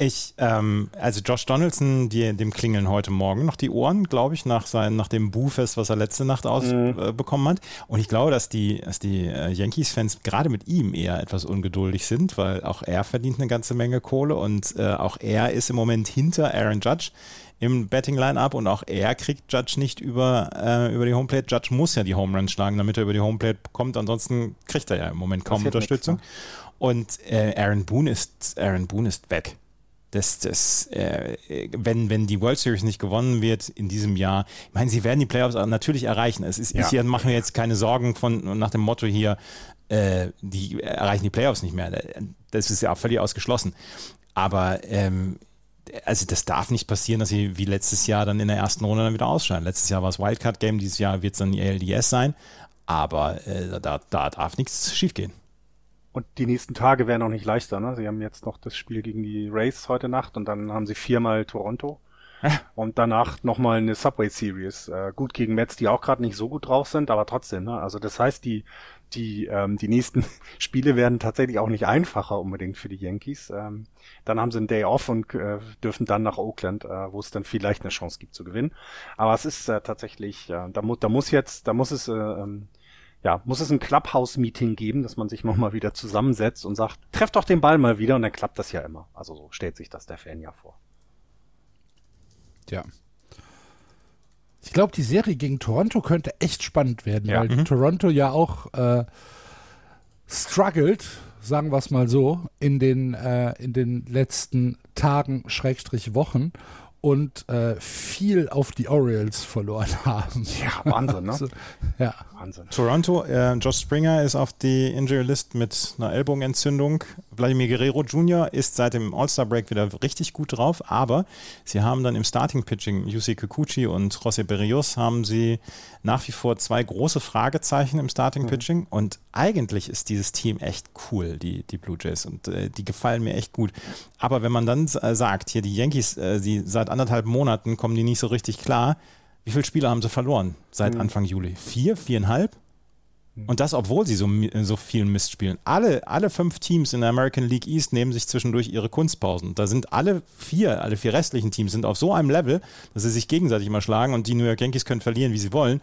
Ich, ähm, also Josh Donaldson, die, dem klingeln heute Morgen noch die Ohren, glaube ich, nach, sein, nach dem Boo-Fest, was er letzte Nacht ausbekommen mhm. äh, hat. Und ich glaube, dass die, dass die äh, Yankees-Fans gerade mit ihm eher etwas ungeduldig sind, weil auch er verdient eine ganze Menge Kohle und äh, auch er ist im Moment hinter Aaron Judge im Betting-Line-Up und auch er kriegt Judge nicht über, äh, über die Homeplate. Judge muss ja die Home Run schlagen, damit er über die Homeplate kommt, ansonsten kriegt er ja im Moment kaum Unterstützung. Nichts, ne? Und äh, Aaron Boone ist Aaron Boone ist weg das, das, äh, wenn, wenn die World Series nicht gewonnen wird in diesem Jahr, ich meine, sie werden die Playoffs natürlich erreichen. Es ist, ja. ich mache mir jetzt keine Sorgen von nach dem Motto hier, äh, die erreichen die Playoffs nicht mehr. Das ist ja auch völlig ausgeschlossen. Aber ähm, also das darf nicht passieren, dass sie wie letztes Jahr dann in der ersten Runde dann wieder ausscheiden. Letztes Jahr war es Wildcard-Game, dieses Jahr wird es dann die ALDS sein. Aber äh, da, da darf nichts schiefgehen. Und die nächsten Tage werden auch nicht leichter. Ne? Sie haben jetzt noch das Spiel gegen die Rays heute Nacht und dann haben sie viermal Toronto. und danach nochmal eine Subway Series. Äh, gut gegen Mets, die auch gerade nicht so gut drauf sind, aber trotzdem. Ne? Also das heißt, die, die, ähm, die nächsten Spiele werden tatsächlich auch nicht einfacher unbedingt für die Yankees. Ähm, dann haben sie einen Day off und äh, dürfen dann nach Oakland, äh, wo es dann vielleicht eine Chance gibt zu gewinnen. Aber es ist äh, tatsächlich, äh, da, mu da muss jetzt, da muss es äh, ähm, ja, muss es ein Clubhouse-Meeting geben, dass man sich nochmal wieder zusammensetzt und sagt, trefft doch den Ball mal wieder und dann klappt das ja immer. Also so stellt sich das der Fan ja vor. Ja. Ich glaube, die Serie gegen Toronto könnte echt spannend werden, ja. weil mhm. Toronto ja auch äh, struggled, sagen wir es mal so, in den, äh, in den letzten Tagen, Schrägstrich Wochen und äh, viel auf die Orioles verloren haben. Ja, Wahnsinn, ne? also, ja. Wahnsinn. Toronto, äh, Josh Springer ist auf die Injury List mit einer Ellbogenentzündung. Vladimir Guerrero Jr. ist seit dem All-Star Break wieder richtig gut drauf, aber sie haben dann im Starting Pitching Yusi Kikuchi und José Berrios haben sie nach wie vor zwei große Fragezeichen im Starting Pitching mhm. und eigentlich ist dieses Team echt cool, die, die Blue Jays und äh, die gefallen mir echt gut. Aber wenn man dann äh, sagt, hier die Yankees, äh, die seit anderthalb Monaten kommen die nicht so richtig klar, wie viele Spiele haben sie verloren seit mhm. Anfang Juli? Vier, viereinhalb? Mhm. Und das, obwohl sie so, so viel Mist spielen. Alle, alle fünf Teams in der American League East nehmen sich zwischendurch ihre Kunstpausen. Da sind alle vier, alle vier restlichen Teams sind auf so einem Level, dass sie sich gegenseitig immer schlagen und die New York Yankees können verlieren, wie sie wollen,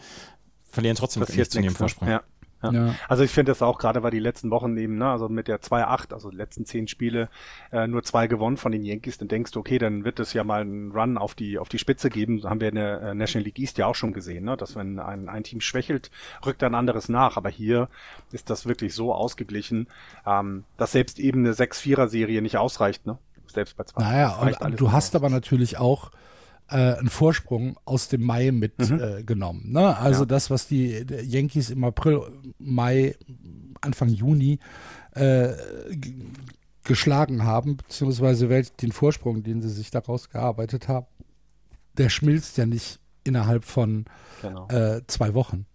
verlieren trotzdem nichts in ihrem ne? Vorsprung. Ja. Ja. ja. Also ich finde das auch gerade, weil die letzten Wochen eben, ne, also mit der 2-8, also die letzten zehn Spiele, äh, nur zwei gewonnen von den Yankees, dann denkst du, okay, dann wird es ja mal einen Run auf die, auf die Spitze geben. haben wir in der äh, National League East ja auch schon gesehen, ne, dass wenn ein, ein Team schwächelt, rückt ein anderes nach. Aber hier ist das wirklich so ausgeglichen, ähm, dass selbst eben eine 6-4er-Serie nicht ausreicht, ne? Selbst bei zwei. Naja, und du hast aber natürlich auch äh, einen Vorsprung aus dem Mai mitgenommen. Mhm. Äh, ne? Also ja. das, was die Yankees im April, Mai, Anfang Juni äh, geschlagen haben, beziehungsweise den Vorsprung, den sie sich daraus gearbeitet haben, der schmilzt ja nicht innerhalb von genau. äh, zwei Wochen.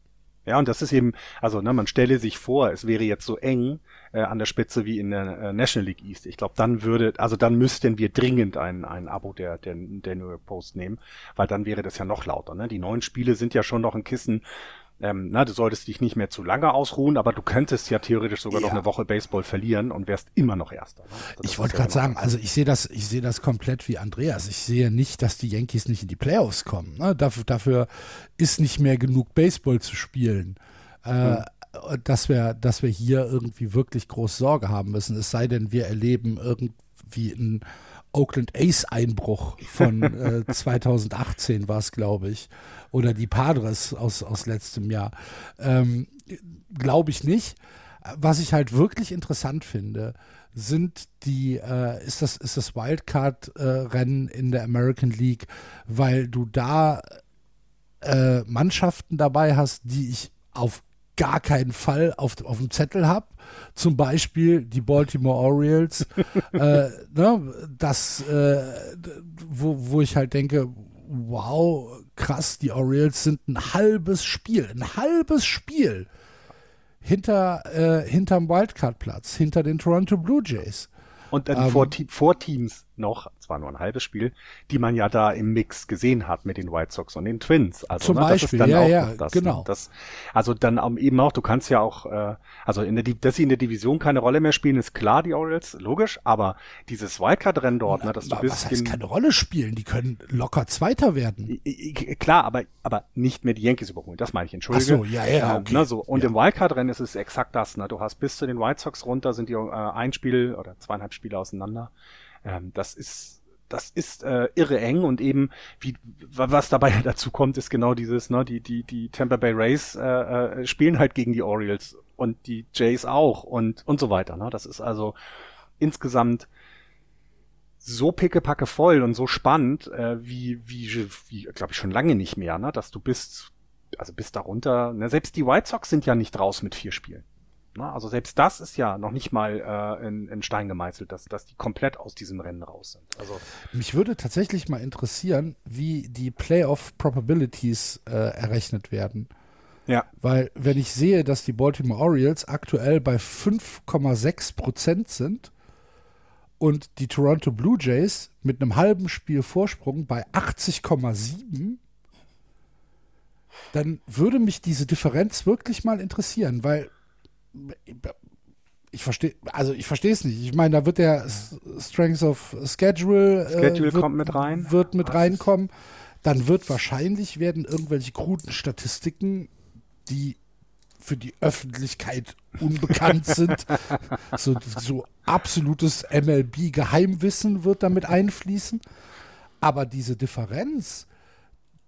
Ja, und das ist eben, also ne, man stelle sich vor, es wäre jetzt so eng äh, an der Spitze wie in der äh, National League East. Ich glaube, dann würde, also dann müssten wir dringend ein, ein Abo der, der, der New York Post nehmen, weil dann wäre das ja noch lauter. Ne? Die neuen Spiele sind ja schon noch ein Kissen. Ähm, na, du solltest dich nicht mehr zu lange ausruhen, aber du könntest ja theoretisch sogar ja. noch eine Woche Baseball verlieren und wärst immer noch Erster. Ne? Also ich wollte gerade sagen, also ich sehe das, ich sehe das komplett wie Andreas. Ich sehe nicht, dass die Yankees nicht in die Playoffs kommen. Ne? Dafür, dafür ist nicht mehr genug Baseball zu spielen. Äh, hm dass wir, dass wir hier irgendwie wirklich groß Sorge haben müssen. Es sei denn, wir erleben irgendwie einen Oakland Ace-Einbruch von äh, 2018 war es, glaube ich. Oder die Padres aus, aus letztem Jahr. Ähm, glaube ich nicht. Was ich halt wirklich interessant finde, sind die, äh, ist das, ist das Wildcard-Rennen äh, in der American League, weil du da äh, Mannschaften dabei hast, die ich auf gar keinen Fall auf, auf dem Zettel habe. Zum Beispiel die Baltimore Orioles, äh, ne, das, äh, wo, wo ich halt denke, wow, krass, die Orioles sind ein halbes Spiel, ein halbes Spiel hinter äh, hinterm Wildcard-Platz, hinter den Toronto Blue Jays. Und dann ähm, vor, vor Teams noch, zwar nur ein halbes Spiel, die man ja da im Mix gesehen hat mit den White Sox und den Twins. Also zum ne, Beispiel, ja, ja, das, genau. Ne, das, also dann eben auch, du kannst ja auch, äh, also in der, dass sie in der Division keine Rolle mehr spielen, ist klar, die Orioles, logisch, aber dieses Wildcard-Rennen dort, ne, dass du bist. Was heißt keine Rolle spielen? Die können locker Zweiter werden. Klar, aber, aber nicht mehr die Yankees überholen, das meine ich, entschuldige. Ach so, ja, ja, okay. Ne, so. Und ja. im Wildcard-Rennen ist es exakt das, ne, du hast bis zu den White Sox runter, sind die äh, ein Spiel oder zweieinhalb Spiele auseinander. Ähm, das ist, das ist äh, irre eng und eben wie was dabei dazu kommt, ist genau dieses, ne, die die die Tampa Bay Rays äh, äh, spielen halt gegen die Orioles und die Jays auch und und so weiter. Ne? Das ist also insgesamt so pickepacke voll und so spannend äh, wie wie wie glaube ich schon lange nicht mehr, ne? Dass du bist also bis darunter, ne? selbst die White Sox sind ja nicht raus mit vier Spielen. Na, also selbst das ist ja noch nicht mal äh, in, in Stein gemeißelt, dass, dass die komplett aus diesem Rennen raus sind. Also Mich würde tatsächlich mal interessieren, wie die Playoff Probabilities äh, errechnet werden. Ja. Weil wenn ich sehe, dass die Baltimore Orioles aktuell bei 5,6 Prozent sind und die Toronto Blue Jays mit einem halben Spiel Vorsprung bei 80,7, dann würde mich diese Differenz wirklich mal interessieren, weil ich verstehe, also ich verstehe es nicht. Ich meine, da wird der Strength of Schedule, äh, Schedule äh, wird, kommt mit rein. Wird mit Was reinkommen. Dann wird wahrscheinlich werden irgendwelche kruden Statistiken, die für die Öffentlichkeit unbekannt sind. so, so absolutes MLB-Geheimwissen wird damit einfließen. Aber diese Differenz,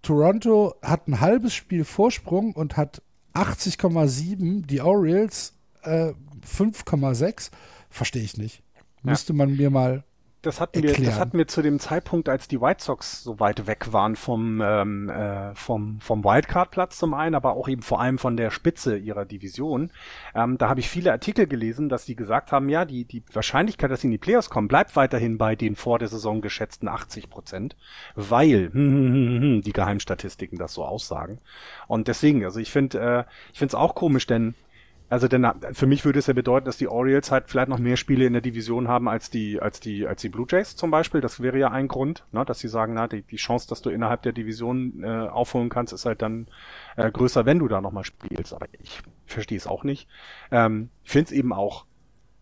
Toronto hat ein halbes Spiel Vorsprung und hat 80,7, die Orioles äh, 5,6. Verstehe ich nicht. Ja. Müsste man mir mal das hatten wir, das hatten wir zu dem Zeitpunkt, als die White Sox so weit weg waren vom ähm, äh, vom vom Wildcard-Platz zum einen, aber auch eben vor allem von der Spitze ihrer Division. Ähm, da habe ich viele Artikel gelesen, dass die gesagt haben, ja, die die Wahrscheinlichkeit, dass sie in die Playoffs kommen, bleibt weiterhin bei den vor der Saison geschätzten 80 Prozent, weil hm, hm, hm, hm, die Geheimstatistiken das so aussagen. Und deswegen, also ich finde, äh, ich finde es auch komisch, denn also denn für mich würde es ja bedeuten, dass die Orioles halt vielleicht noch mehr Spiele in der Division haben als die, als die, als die Blue Jays zum Beispiel. Das wäre ja ein Grund, ne, dass sie sagen, na, die, die Chance, dass du innerhalb der Division äh, aufholen kannst, ist halt dann äh, größer, wenn du da nochmal spielst. Aber ich verstehe es auch nicht. Ähm, ich finde es eben auch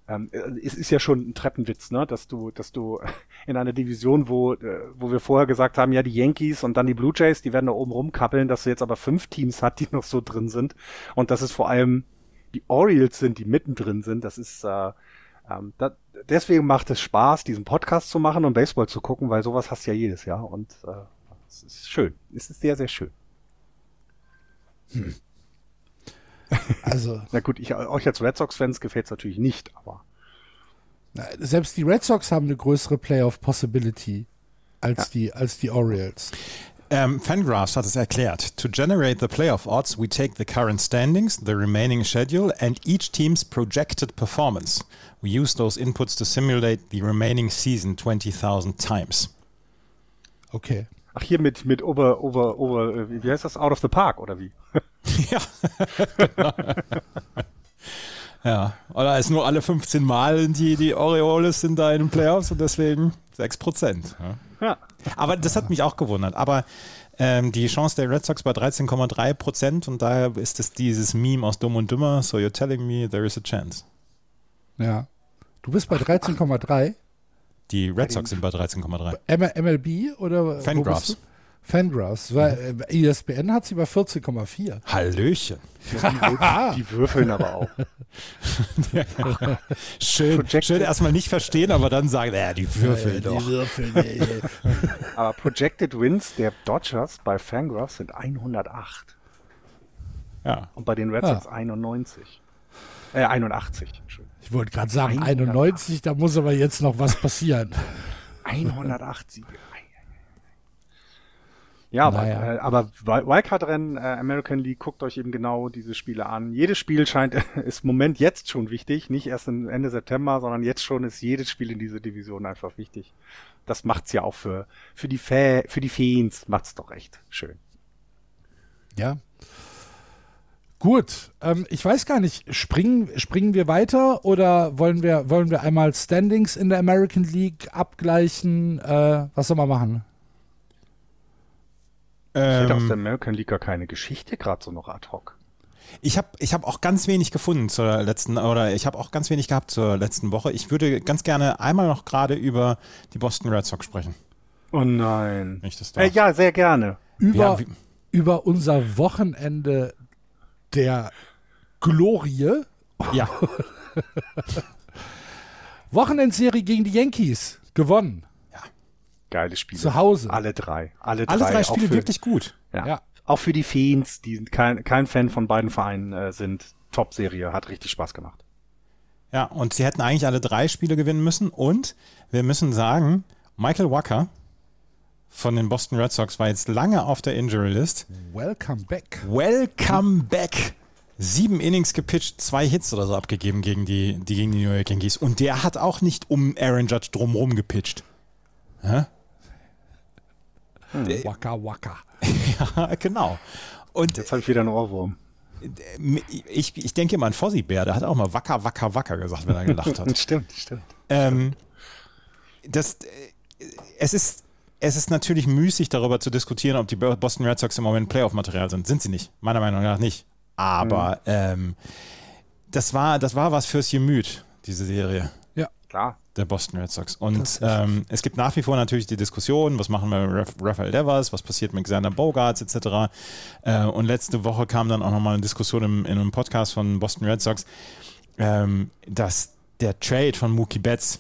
ähm, es ist ja schon ein Treppenwitz, ne, dass du, dass du in einer Division, wo, äh, wo wir vorher gesagt haben, ja, die Yankees und dann die Blue Jays, die werden da oben rumkappeln, dass du jetzt aber fünf Teams hat, die noch so drin sind und das ist vor allem die Orioles sind, die mittendrin sind. Das ist äh, ähm, da, deswegen macht es Spaß, diesen Podcast zu machen und Baseball zu gucken, weil sowas hast du ja jedes Jahr und äh, es ist schön. Es ist sehr, sehr schön. Hm. Also. Na gut, ich, euch als Red Sox-Fans gefällt es natürlich nicht, aber. Selbst die Red Sox haben eine größere Playoff-Possibility als, ja. die, als die Orioles. Um, Fangraphs hat es erklärt. To generate the playoff odds, we take the current standings, the remaining schedule, and each team's projected performance. We use those inputs to simulate the remaining season 20,000 times. Okay. Ach, hier mit, mit over, over, over, wie heißt das? Out of the park, oder wie? ja. ja. Oder ist nur alle 15 Mal die, die Orioles sind da in den Playoffs und deswegen 6 Prozent. Ja. Ja. Aber das hat mich auch gewundert. Aber ähm, die Chance der Red Sox bei 13,3 Prozent und daher ist es dieses Meme aus Dumm und Dümmer, so you're telling me there is a chance. Ja. Du bist bei 13,3? Die Red Sox sind bei 13,3. MLB oder? Fangraphs. Fangraphs, weil äh, ESPN hat sie bei 14,4. Hallöchen. Die, die, würfeln aber auch. ja. Schön, schön erstmal nicht verstehen, aber dann sagen, ja, die würfeln ja, doch. Die würfeln, ja, aber Projected Wins der Dodgers bei Fangraphs sind 108. Ja. Und bei den Red Sox 91. Äh, 81. Ich wollte gerade sagen 108. 91, da muss aber jetzt noch was passieren. 108 Siege. Ja, naja. aber, äh, aber Wildcard-Rennen, äh, American League, guckt euch eben genau diese Spiele an. Jedes Spiel scheint, ist im Moment jetzt schon wichtig, nicht erst Ende September, sondern jetzt schon ist jedes Spiel in dieser Division einfach wichtig. Das macht's ja auch für, für die Fa für die Fans, macht's doch echt schön. Ja. Gut, ähm, ich weiß gar nicht, springen, springen wir weiter oder wollen wir, wollen wir einmal Standings in der American League abgleichen? Äh, was soll man machen? Ich hätte aus ähm, der American League gar keine Geschichte gerade so noch ad hoc. Ich habe ich hab auch ganz wenig gefunden zur letzten, oder ich habe auch ganz wenig gehabt zur letzten Woche. Ich würde ganz gerne einmal noch gerade über die Boston Red Sox sprechen. Oh nein. Äh, ja, sehr gerne. Über, ja, über unser Wochenende der Glorie. Ja. Wochenendserie gegen die Yankees gewonnen. Geile Spiele. Zu Hause. Alle drei. Alle drei, Alle drei Spiele für, wirklich gut. Ja. ja. Auch für die Fans, die kein, kein Fan von beiden Vereinen äh, sind. Top-Serie, hat richtig Spaß gemacht. Ja, und sie hätten eigentlich alle drei Spiele gewinnen müssen. Und wir müssen sagen, Michael Wacker von den Boston Red Sox war jetzt lange auf der Injury List. Welcome back. Welcome back. Sieben Innings gepitcht, zwei Hits oder so abgegeben gegen die, die, gegen die New York Yankees. Und der hat auch nicht um Aaron Judge drumherum gepitcht. Hä? Hm. Waka Waka. ja, genau. Und jetzt habe ich wieder einen Ohrwurm. Ich, ich denke immer an Fossi Bär, der hat auch mal Wacker, Wacker, Wacker gesagt, wenn er gelacht hat. stimmt, stimmt. Ähm, das, äh, es, ist, es ist natürlich müßig, darüber zu diskutieren, ob die Boston Red Sox im Moment Playoff-Material sind. Sind sie nicht. Meiner Meinung nach nicht. Aber mhm. ähm, das, war, das war was fürs Gemüt, diese Serie. Ja, klar der Boston Red Sox. Und ähm, es gibt nach wie vor natürlich die Diskussion, was machen wir mit Rafael Devers, was passiert mit Xander Bogarts etc. Äh, und letzte Woche kam dann auch nochmal eine Diskussion im, in einem Podcast von Boston Red Sox, ähm, dass der Trade von Mookie Betts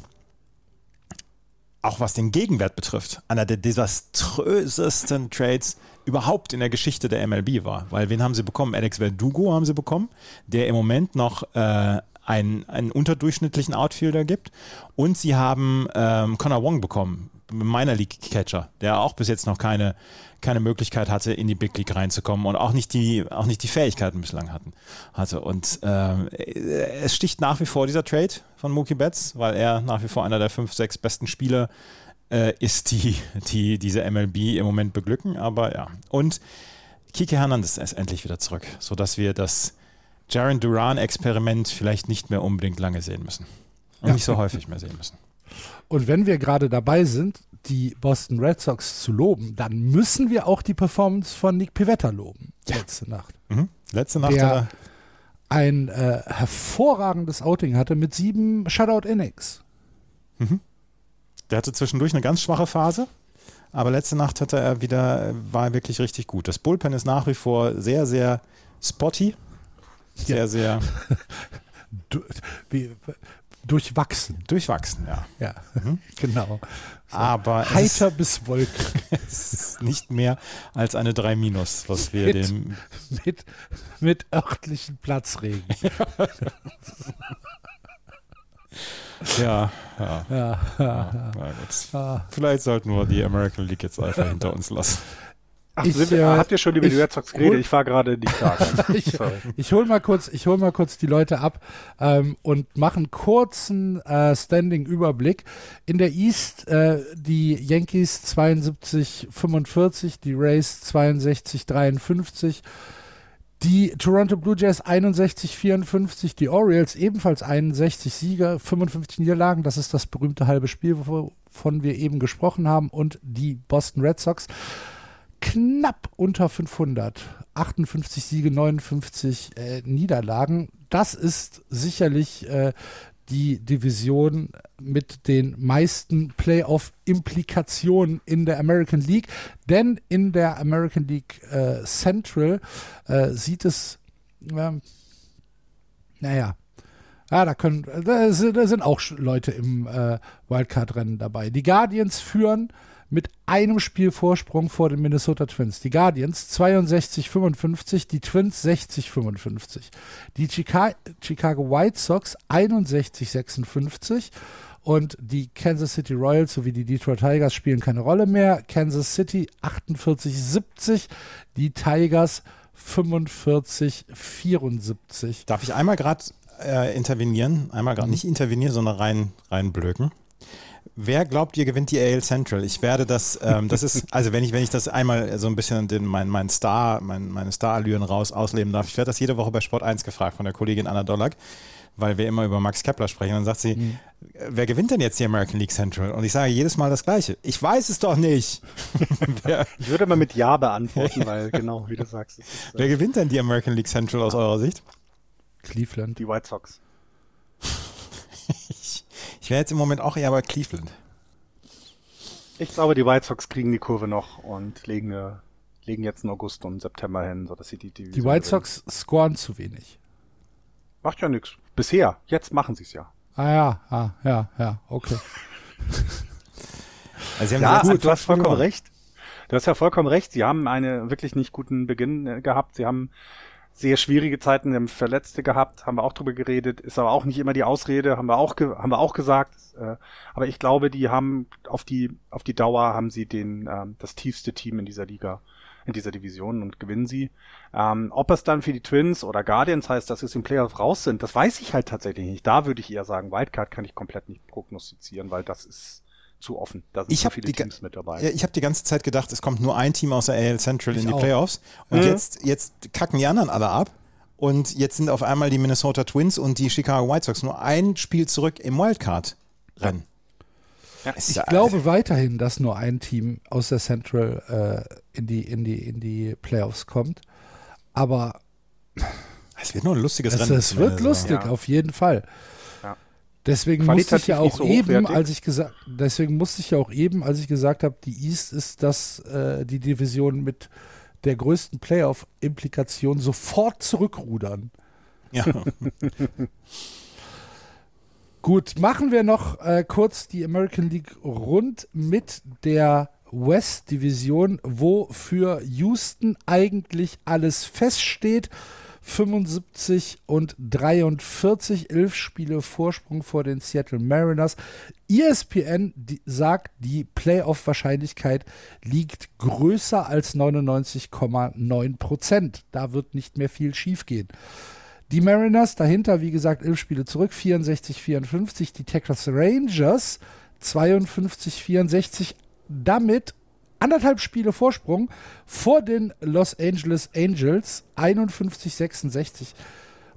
auch was den Gegenwert betrifft, einer der desaströsesten Trades überhaupt in der Geschichte der MLB war. Weil wen haben sie bekommen? Alex Verdugo haben sie bekommen, der im Moment noch äh, einen, einen unterdurchschnittlichen Outfielder gibt. Und sie haben ähm, Connor Wong bekommen, meiner League Catcher, der auch bis jetzt noch keine, keine Möglichkeit hatte, in die Big League reinzukommen und auch nicht die, auch nicht die Fähigkeiten bislang hatten, hatte. Und ähm, es sticht nach wie vor dieser Trade von Mookie Betts, weil er nach wie vor einer der fünf, sechs besten Spieler äh, ist, die, die diese MLB im Moment beglücken. Aber ja. Und Kike Hernandez ist endlich wieder zurück, sodass wir das Jaron Duran-Experiment vielleicht nicht mehr unbedingt lange sehen müssen. Und ja. nicht so häufig mehr sehen müssen. Und wenn wir gerade dabei sind, die Boston Red Sox zu loben, dann müssen wir auch die Performance von Nick Pivetta loben. Letzte Nacht. Mhm. Letzte Nacht. Der ein äh, hervorragendes Outing hatte mit sieben Shutout-Innings. Mhm. Der hatte zwischendurch eine ganz schwache Phase, aber letzte Nacht hatte er wieder, war er wirklich richtig gut. Das Bullpen ist nach wie vor sehr, sehr spotty. Sehr, ja. sehr. Du, wie, durchwachsen. Durchwachsen, ja. Ja, mhm. genau. So. Aber heiter bis wolkig. es ist nicht mehr als eine 3 Minus, was wir mit, dem. Mit, mit örtlichen Platzregen. ja, ja. ja, ja, ja. Vielleicht sollten wir die American League jetzt einfach hinter uns lassen. Ach, ich, wir, äh, habt ihr schon über die Red Sox geredet? Ich war gerade nicht da. ich, ich hole mal kurz, ich hol mal kurz die Leute ab ähm, und mache einen kurzen äh, Standing-Überblick. In der East äh, die Yankees 72, 45, die Rays 62, 53. Die Toronto Blue Jays 61, 54, die Orioles ebenfalls 61 Sieger, 55 Niederlagen. Das ist das berühmte halbe Spiel, wovon wir eben gesprochen haben. Und die Boston Red Sox knapp unter 500. 58 Siege, 59 äh, Niederlagen. Das ist sicherlich äh, die Division mit den meisten Playoff-Implikationen in der American League. Denn in der American League äh, Central äh, sieht es, ähm, naja, ja, da, können, da, sind auch Leute im äh, Wildcard-Rennen dabei. Die Guardians führen mit einem Spiel Vorsprung vor den Minnesota Twins. Die Guardians 62-55, die Twins 60-55. Die Chica Chicago White Sox 61-56 Und die Kansas City Royals sowie die Detroit Tigers spielen keine Rolle mehr. Kansas City 48-70, die Tigers 45-74. Darf ich einmal gerade äh, intervenieren? Einmal gerade mhm. nicht intervenieren, sondern rein, reinblöken. Wer glaubt ihr gewinnt die AL Central? Ich werde das, ähm, das ist, also wenn ich, wenn ich das einmal so ein bisschen den, mein, mein Star, mein, meine Star-Allüren raus ausleben darf, ich werde das jede Woche bei Sport 1 gefragt von der Kollegin Anna Dollack, weil wir immer über Max Kepler sprechen. Und dann sagt sie, mhm. wer gewinnt denn jetzt die American League Central? Und ich sage jedes Mal das Gleiche. Ich weiß es doch nicht. ich würde mal mit Ja beantworten, weil genau, wie du sagst. Ist, äh wer gewinnt denn die American League Central aus eurer Sicht? Cleveland. Die White Sox. ich, wäre jetzt im Moment auch eher bei Cleveland. Ich glaube, die White Sox kriegen die Kurve noch und legen, eine, legen jetzt in August und September hin, sodass sie die Die White Sox scoren zu wenig. Macht ja nichts. Bisher. Jetzt machen sie es ja. Ah ja, ah, ja, ja, okay. also sie haben ja, gut, du hast vollkommen recht. Du hast ja vollkommen recht. Sie haben einen wirklich nicht guten Beginn äh, gehabt. Sie haben sehr schwierige Zeiten, wir haben Verletzte gehabt, haben wir auch drüber geredet, ist aber auch nicht immer die Ausrede, haben wir auch, haben wir auch gesagt. Äh, aber ich glaube, die haben auf die, auf die Dauer haben sie den, ähm, das tiefste Team in dieser Liga, in dieser Division und gewinnen sie. Ähm, ob es dann für die Twins oder Guardians heißt, dass sie aus dem Playoff raus sind, das weiß ich halt tatsächlich nicht. Da würde ich eher sagen, Wildcard kann ich komplett nicht prognostizieren, weil das ist, zu offen. Da sind ich so viele die, Teams mit dabei. Ich habe die ganze Zeit gedacht, es kommt nur ein Team aus der AL Central ich in die auch. Playoffs. Und mhm. jetzt, jetzt kacken die anderen alle ab. Und jetzt sind auf einmal die Minnesota Twins und die Chicago White Sox nur ein Spiel zurück im Wildcard-Rennen. Ja. Ich ja, glaube weiterhin, dass nur ein Team aus der Central äh, in, die, in, die, in die Playoffs kommt. Aber es wird nur ein lustiges es, Rennen. Es wird lustig, ja. auf jeden Fall. Deswegen musste ich ja auch so eben, als ich gesagt, deswegen musste ich ja auch eben, als ich gesagt habe, die East ist das äh, die Division mit der größten Playoff-Implikation sofort zurückrudern. Ja. Gut, machen wir noch äh, kurz die American League rund mit der West Division, wo für Houston eigentlich alles feststeht. 75 und 43, 11 Spiele Vorsprung vor den Seattle Mariners. ESPN die, sagt, die Playoff-Wahrscheinlichkeit liegt größer als 99,9 Prozent. Da wird nicht mehr viel schiefgehen. Die Mariners dahinter, wie gesagt, 11 Spiele zurück, 64, 54. Die Texas Rangers 52, 64. Damit anderthalb Spiele Vorsprung vor den Los Angeles Angels 51-66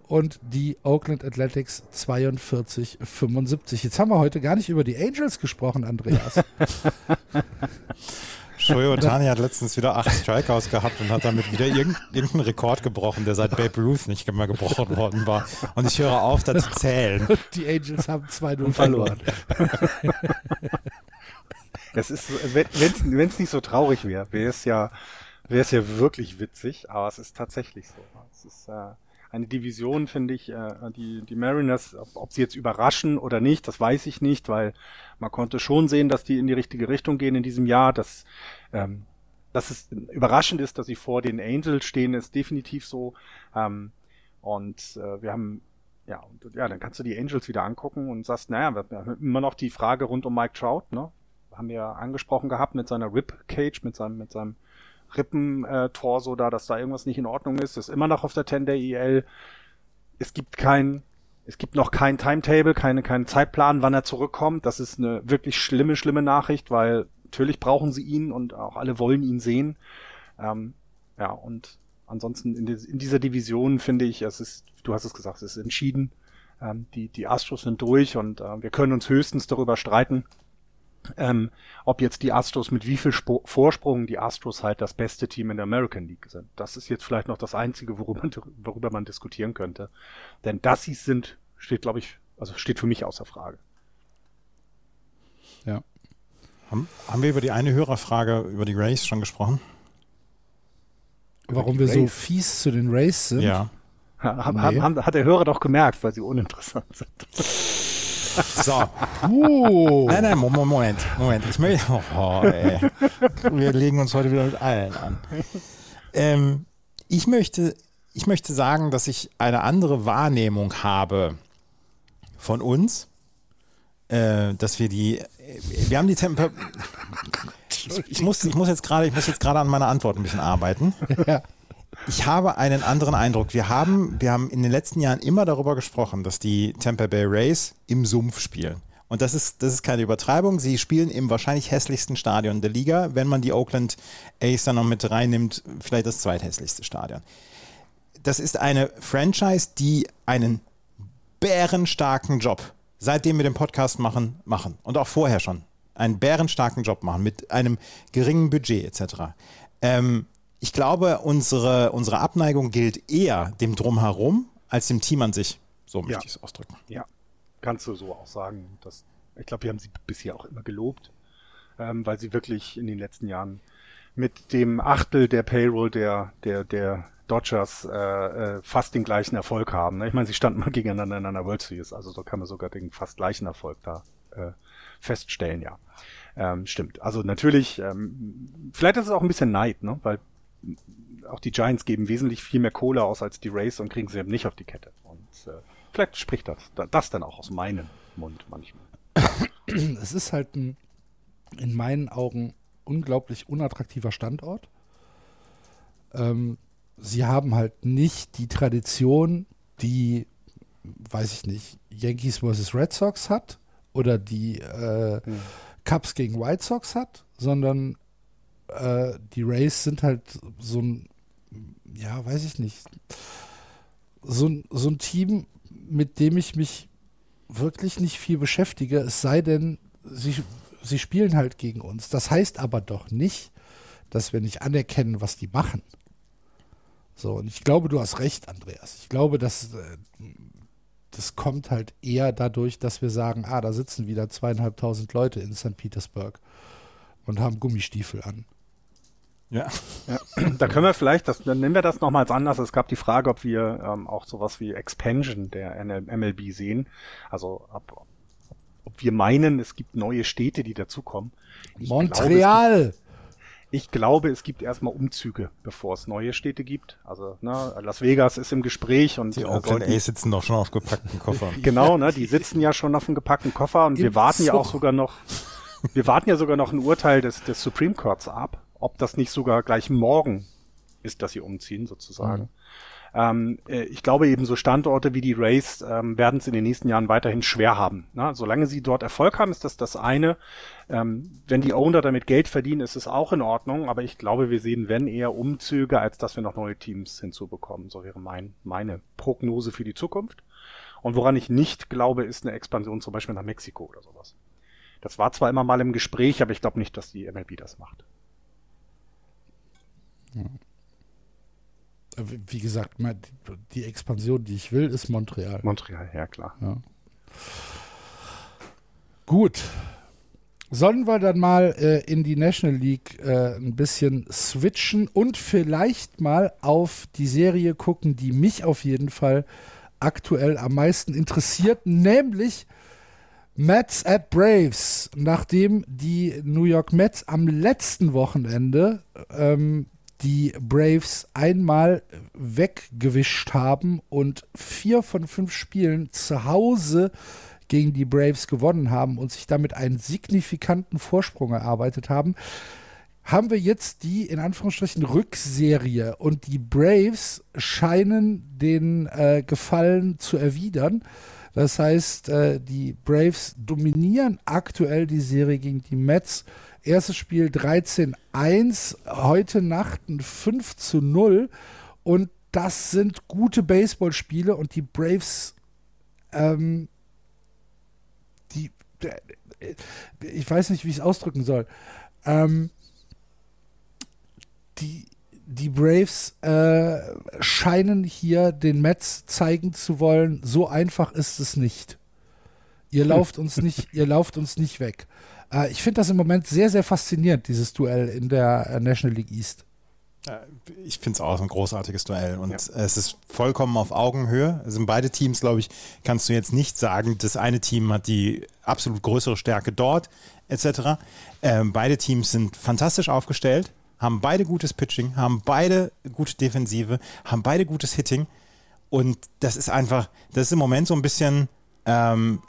und die Oakland Athletics 42-75. Jetzt haben wir heute gar nicht über die Angels gesprochen, Andreas. Shohei Otani hat letztens wieder acht Strikeouts gehabt und hat damit wieder irgendeinen Rekord gebrochen, der seit Babe Ruth nicht mehr gebrochen worden war. Und ich höre auf, da zu zählen. Die Angels haben 2-0 verloren. Das ist, wenn es nicht so traurig wäre, wäre es ja, wäre es ja wirklich witzig, aber es ist tatsächlich so. Es ist äh, eine Division, finde ich, äh, die, die Mariners, ob, ob sie jetzt überraschen oder nicht, das weiß ich nicht, weil man konnte schon sehen, dass die in die richtige Richtung gehen in diesem Jahr, dass, ähm, dass es überraschend ist, dass sie vor den Angels stehen, ist definitiv so. Ähm, und äh, wir haben ja, und, ja, dann kannst du die Angels wieder angucken und sagst, naja, wir haben immer noch die Frage rund um Mike Trout, ne? Haben wir angesprochen gehabt mit seiner Rib Cage, mit seinem, mit seinem Rippentorso da, dass da irgendwas nicht in Ordnung ist. Ist immer noch auf der 10 der IL. Es gibt kein, es gibt noch kein Timetable, keine, keinen Zeitplan, wann er zurückkommt. Das ist eine wirklich schlimme, schlimme Nachricht, weil natürlich brauchen sie ihn und auch alle wollen ihn sehen. Ähm, ja, und ansonsten in, in, dieser Division finde ich, es ist, du hast es gesagt, es ist entschieden. Ähm, die, die Astros sind durch und äh, wir können uns höchstens darüber streiten, ähm, ob jetzt die Astros mit wie viel Sp Vorsprung die Astros halt das beste Team in der American League sind. Das ist jetzt vielleicht noch das Einzige, worüber man, worüber man diskutieren könnte. Denn dass sie sind, steht, glaube ich, also steht für mich außer Frage. Ja. Haben, haben wir über die eine Hörerfrage über die Rays schon gesprochen? Warum wir Rays? so fies zu den Rays sind? Ja. Ha, nee. haben, hat der Hörer doch gemerkt, weil sie uninteressant sind. So. Uh. Nein, nein, Moment, Moment. Ich möchte. Oh, ey. Wir legen uns heute wieder mit allen an. Ähm, ich, möchte, ich möchte sagen, dass ich eine andere Wahrnehmung habe von uns äh, dass wir die, äh, wir haben die Temper. Ich, ich, muss, ich muss jetzt gerade, ich muss jetzt gerade an meiner Antwort ein bisschen arbeiten. Ja. Ich habe einen anderen Eindruck. Wir haben, wir haben in den letzten Jahren immer darüber gesprochen, dass die Tampa Bay Rays im Sumpf spielen. Und das ist, das ist keine Übertreibung. Sie spielen im wahrscheinlich hässlichsten Stadion der Liga. Wenn man die Oakland A's dann noch mit reinnimmt, vielleicht das zweithässlichste Stadion. Das ist eine Franchise, die einen bärenstarken Job, seitdem wir den Podcast machen, machen. Und auch vorher schon. Einen bärenstarken Job machen mit einem geringen Budget etc. Ähm, ich glaube, unsere, unsere Abneigung gilt eher dem Drumherum als dem Team an sich. So möchte ja. ich es ausdrücken. Ja, kannst du so auch sagen. Dass, ich glaube, wir haben sie bisher auch immer gelobt, ähm, weil sie wirklich in den letzten Jahren mit dem Achtel der Payroll der, der, der Dodgers äh, äh, fast den gleichen Erfolg haben. Ne? Ich meine, sie standen mal gegeneinander in einer World Series, also so kann man sogar den fast gleichen Erfolg da äh, feststellen, ja. Ähm, stimmt. Also natürlich, ähm, vielleicht ist es auch ein bisschen Neid, ne? weil auch die Giants geben wesentlich viel mehr Kohle aus als die Rays und kriegen sie eben nicht auf die Kette. Und äh, vielleicht spricht das, das dann auch aus meinem Mund manchmal. Es ist halt ein, in meinen Augen unglaublich unattraktiver Standort. Ähm, sie haben halt nicht die Tradition, die, weiß ich nicht, Yankees vs. Red Sox hat oder die äh, hm. Cubs gegen White Sox hat, sondern äh, die Rays sind halt so ein, ja, weiß ich nicht, so, so ein Team, mit dem ich mich wirklich nicht viel beschäftige, es sei denn, sie, sie spielen halt gegen uns. Das heißt aber doch nicht, dass wir nicht anerkennen, was die machen. So, und ich glaube, du hast recht, Andreas. Ich glaube, dass äh, das kommt halt eher dadurch, dass wir sagen, ah, da sitzen wieder zweieinhalbtausend Leute in St. Petersburg und haben Gummistiefel an. Ja. ja. Da können wir vielleicht, das, dann nehmen wir das nochmals anders. Es gab die Frage, ob wir ähm, auch sowas wie Expansion der MLB sehen. Also ob, ob wir meinen, es gibt neue Städte, die dazukommen. Ich Montreal! Glaube, ich glaube, es gibt erstmal Umzüge, bevor es neue Städte gibt. Also ne, Las Vegas ist im Gespräch und die äh, Oakland A's sitzen doch schon auf gepackten Koffern. genau, ne, die sitzen ja schon auf dem gepackten Koffer und Im wir warten Zug. ja auch sogar noch, wir warten ja sogar noch ein Urteil des, des Supreme Courts ab, ob das nicht sogar gleich morgen ist, dass sie umziehen sozusagen. Mhm. Ähm, äh, ich glaube eben so Standorte wie die Race ähm, werden es in den nächsten Jahren weiterhin schwer haben. Na, solange sie dort Erfolg haben, ist das das eine. Ähm, wenn die Owner damit Geld verdienen, ist es auch in Ordnung. Aber ich glaube, wir sehen, wenn eher Umzüge, als dass wir noch neue Teams hinzubekommen. So wäre mein, meine Prognose für die Zukunft. Und woran ich nicht glaube, ist eine Expansion zum Beispiel nach Mexiko oder sowas. Das war zwar immer mal im Gespräch, aber ich glaube nicht, dass die MLB das macht. Wie gesagt, die Expansion, die ich will, ist Montreal. Montreal, ja klar. Ja. Gut. Sollen wir dann mal äh, in die National League äh, ein bisschen switchen und vielleicht mal auf die Serie gucken, die mich auf jeden Fall aktuell am meisten interessiert, nämlich Mets at Braves. Nachdem die New York Mets am letzten Wochenende ähm, die Braves einmal weggewischt haben und vier von fünf Spielen zu Hause gegen die Braves gewonnen haben und sich damit einen signifikanten Vorsprung erarbeitet haben, haben wir jetzt die in Anführungsstrichen Rückserie und die Braves scheinen den äh, Gefallen zu erwidern. Das heißt, äh, die Braves dominieren aktuell die Serie gegen die Mets Erstes Spiel 13-1, heute Nacht ein 5 zu 0. Und das sind gute Baseballspiele und die Braves, ähm, die, äh, ich weiß nicht, wie ich es ausdrücken soll. Ähm, die, die Braves äh, scheinen hier den Mets zeigen zu wollen, so einfach ist es nicht. Ihr lauft uns nicht, ihr lauft uns nicht weg. Äh, ich finde das im Moment sehr, sehr faszinierend, dieses Duell in der äh, National League East. Ich finde es auch ein großartiges Duell und ja. es ist vollkommen auf Augenhöhe. Also beide Teams, glaube ich, kannst du jetzt nicht sagen, das eine Team hat die absolut größere Stärke dort, etc. Ähm, beide Teams sind fantastisch aufgestellt, haben beide gutes Pitching, haben beide gute Defensive, haben beide gutes Hitting und das ist einfach, das ist im Moment so ein bisschen ähm,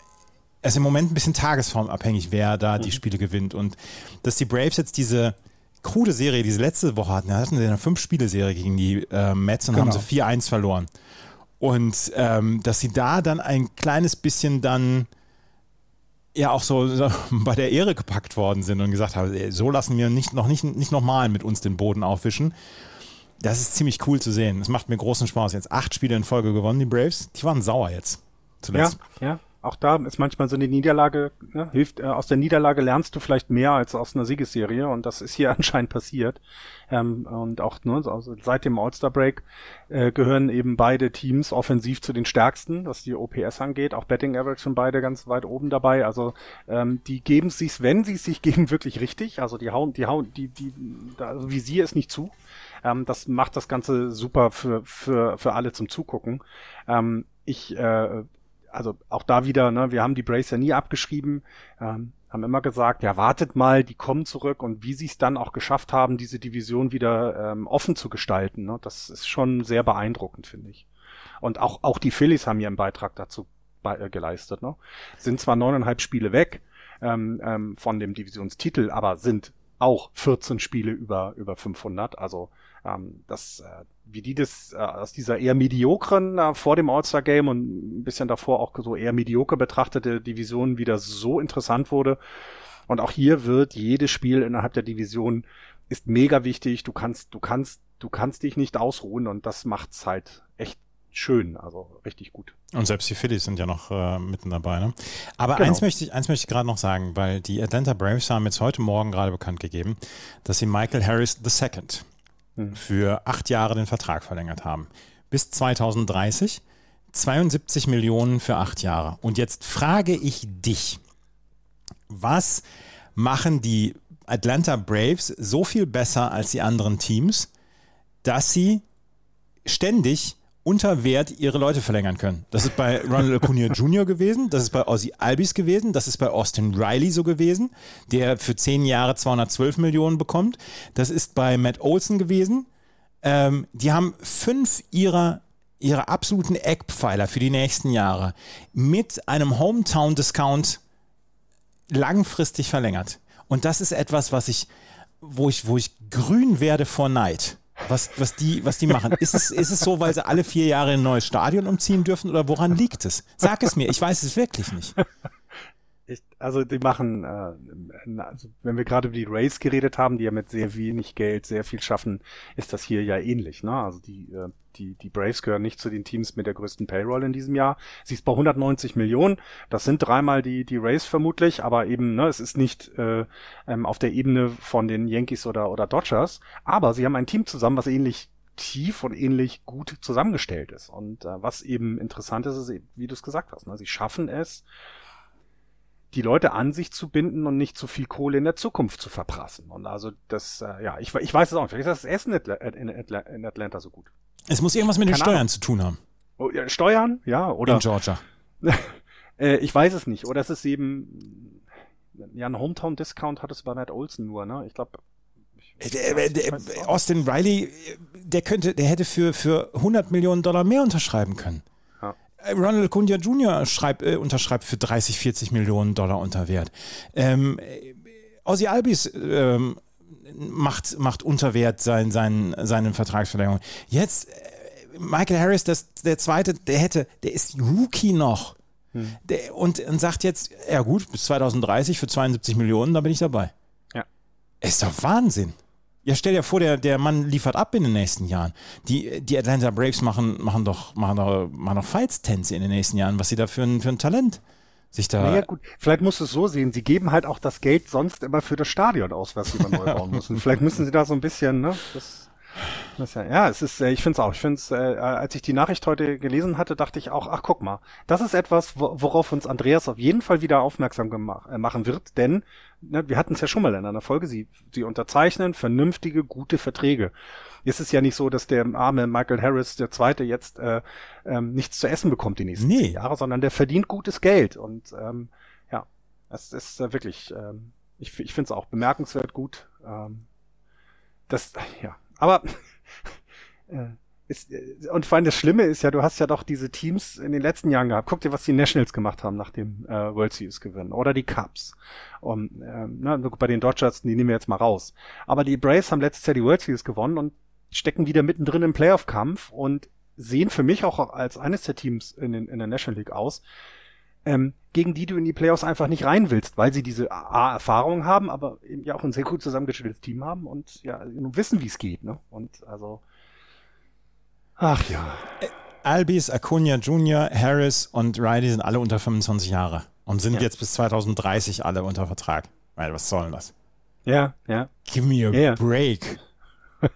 es ist im Moment ein bisschen tagesformabhängig, wer da die mhm. Spiele gewinnt. Und dass die Braves jetzt diese krude Serie, diese letzte Woche hatten, da hatten sie eine Fünf-Spiele-Serie gegen die äh, Mets und genau. haben sie 4-1 verloren. Und ähm, dass sie da dann ein kleines bisschen dann ja auch so, so, bei der Ehre gepackt worden sind und gesagt haben, so lassen wir nicht noch nicht, nicht nochmal mit uns den Boden aufwischen. Das ist ziemlich cool zu sehen. Es macht mir großen Spaß. Jetzt acht Spiele in Folge gewonnen, die Braves. Die waren sauer jetzt. Zuletzt. Ja, ja auch da ist manchmal so eine Niederlage, ne, hilft, äh, aus der Niederlage lernst du vielleicht mehr als aus einer Siegesserie und das ist hier anscheinend passiert. Ähm, und auch ne, also seit dem All-Star-Break äh, gehören eben beide Teams offensiv zu den stärksten, was die OPS angeht. Auch Betting Average sind beide ganz weit oben dabei. Also ähm, die geben sich, wenn sie es sich geben, wirklich richtig. Also die hauen, die hauen, die, die, also Visier ist nicht zu. Ähm, das macht das Ganze super für, für, für alle zum Zugucken. Ähm, ich äh, also auch da wieder, ne, wir haben die Brace ja nie abgeschrieben, ähm, haben immer gesagt, ja, wartet mal, die kommen zurück und wie sie es dann auch geschafft haben, diese Division wieder ähm, offen zu gestalten, ne, das ist schon sehr beeindruckend, finde ich. Und auch, auch die Phillies haben einen Beitrag dazu bei, äh, geleistet, ne? Sind zwar neuneinhalb Spiele weg ähm, ähm, von dem Divisionstitel, aber sind auch 14 Spiele über, über 500, also ähm, das, äh, wie die das äh, aus dieser eher mediokren äh, vor dem All-Star-Game und ein bisschen davor auch so eher medioker betrachtete Division wieder so interessant wurde. Und auch hier wird jedes Spiel innerhalb der Division ist mega wichtig. Du kannst, du kannst, du kannst dich nicht ausruhen und das macht's halt echt schön, also richtig gut. Und selbst die Phillies sind ja noch äh, mitten dabei. Ne? Aber genau. eins möchte ich, eins möchte ich gerade noch sagen, weil die Atlanta Braves haben jetzt heute Morgen gerade bekannt gegeben, dass sie Michael Harris II Mhm. für acht Jahre den Vertrag verlängert haben. Bis 2030 72 Millionen für acht Jahre. Und jetzt frage ich dich, was machen die Atlanta Braves so viel besser als die anderen Teams, dass sie ständig unter Wert ihre Leute verlängern können. Das ist bei Ronald Acuna Jr. gewesen, das ist bei Ozzy Albis gewesen, das ist bei Austin Riley so gewesen, der für zehn Jahre 212 Millionen bekommt. Das ist bei Matt Olson gewesen. Ähm, die haben fünf ihrer ihre absoluten Eckpfeiler für die nächsten Jahre mit einem Hometown-Discount langfristig verlängert. Und das ist etwas, was ich, wo ich, wo ich grün werde vor Neid was, was, die, was die machen. Ist es, ist es so, weil sie alle vier Jahre ein neues Stadion umziehen dürfen oder woran liegt es? Sag es mir, ich weiß es wirklich nicht. Ich, also die machen, äh, also wenn wir gerade über die Rays geredet haben, die ja mit sehr wenig Geld sehr viel schaffen, ist das hier ja ähnlich. Ne? Also die, äh, die, die Braves gehören nicht zu den Teams mit der größten Payroll in diesem Jahr. Sie ist bei 190 Millionen. Das sind dreimal die, die Rays vermutlich, aber eben, ne, es ist nicht äh, ähm, auf der Ebene von den Yankees oder, oder Dodgers. Aber sie haben ein Team zusammen, was ähnlich tief und ähnlich gut zusammengestellt ist. Und äh, was eben interessant ist, ist, wie du es gesagt hast, ne? sie schaffen es, die Leute an sich zu binden und nicht zu viel Kohle in der Zukunft zu verprassen. Und also das, äh, ja, ich, ich weiß es auch nicht. Vielleicht ist das Essen in, Atla in Atlanta so gut. Es muss irgendwas mit den Steuern Ahnung. zu tun haben. Oh, ja, Steuern, ja, oder? In Georgia. äh, ich weiß es nicht. Oder es ist eben, ja, ein Hometown-Discount hat es bei Matt Olsen nur, ne? Ich glaube, äh, Austin Riley, der könnte, der hätte für, für 100 Millionen Dollar mehr unterschreiben können. Äh, Ronald Acuna Jr. Schreibt, äh, unterschreibt für 30, 40 Millionen Dollar unter Wert. Ähm, Ozzy Albis ähm, macht, macht unter Wert sein, sein, seine Vertragsverlängerung. Jetzt äh, Michael Harris, das, der zweite, der hätte, der ist Rookie noch. Hm. Der, und, und sagt jetzt, ja gut, bis 2030 für 72 Millionen, da bin ich dabei. Ja. Ist doch Wahnsinn. Ja, stell dir vor, der, der Mann liefert ab in den nächsten Jahren. Die, die Atlanta Braves machen, machen doch, machen doch, machen doch Fights-Tänze in den nächsten Jahren. Was sie da für ein, für ein Talent sich da. Naja, gut. Vielleicht musst du es so sehen. Sie geben halt auch das Geld sonst immer für das Stadion aus, was sie neu bauen müssen. Vielleicht müssen sie da so ein bisschen, ne? Das ja, ja, es ist, äh, ich finde es auch. Ich finde es, äh, als ich die Nachricht heute gelesen hatte, dachte ich auch, ach guck mal, das ist etwas, worauf uns Andreas auf jeden Fall wieder aufmerksam äh, machen wird, denn ne, wir hatten es ja schon mal in einer Folge, sie, sie unterzeichnen vernünftige, gute Verträge. Ist es ja nicht so, dass der arme Michael Harris, der Zweite, jetzt äh, ähm, nichts zu essen bekommt die nächsten nee. Jahre, sondern der verdient gutes Geld. Und ähm, ja, es ist äh, wirklich, ähm, ich, ich finde es auch bemerkenswert gut. Ähm, das, ja, aber äh, ist, äh, und vor allem das Schlimme ist ja, du hast ja doch diese Teams in den letzten Jahren gehabt. Guck dir, was die Nationals gemacht haben nach dem äh, World Series gewinnen. Oder die Cubs. Um, ähm, na, bei den Dodgers, die nehmen wir jetzt mal raus. Aber die Braves haben letztes Jahr die World Series gewonnen und stecken wieder mittendrin im Playoff-Kampf und sehen für mich auch als eines der Teams in, den, in der National League aus, ähm, gegen die du in die Playoffs einfach nicht rein willst, weil sie diese A-Erfahrung haben, aber eben ja auch ein sehr gut zusammengestelltes Team haben und ja, wissen, wie es geht. Ne? Und also Ach ja. Albis, Acuna Jr., Harris und Riley sind alle unter 25 Jahre und sind ja. jetzt bis 2030 alle unter Vertrag. Weil, was soll denn das? Ja, ja. Give me a ja. break.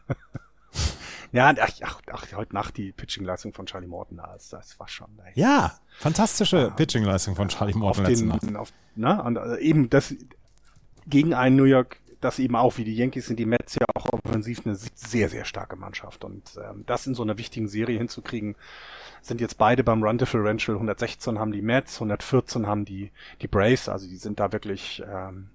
ja, ach, ach, ach, heute Nacht die Pitching-Leistung von Charlie Morton, das, das war schon. Ey. Ja, fantastische ja. Pitching-Leistung von Charlie Morton letzte Nacht. Auf, na, und also eben das gegen einen New York das eben auch wie die Yankees sind die Mets ja auch offensiv eine sehr, sehr starke Mannschaft. Und ähm, das in so einer wichtigen Serie hinzukriegen, sind jetzt beide beim Run Differential. 116 haben die Mets, 114 haben die, die Braves. Also die sind da wirklich, ähm.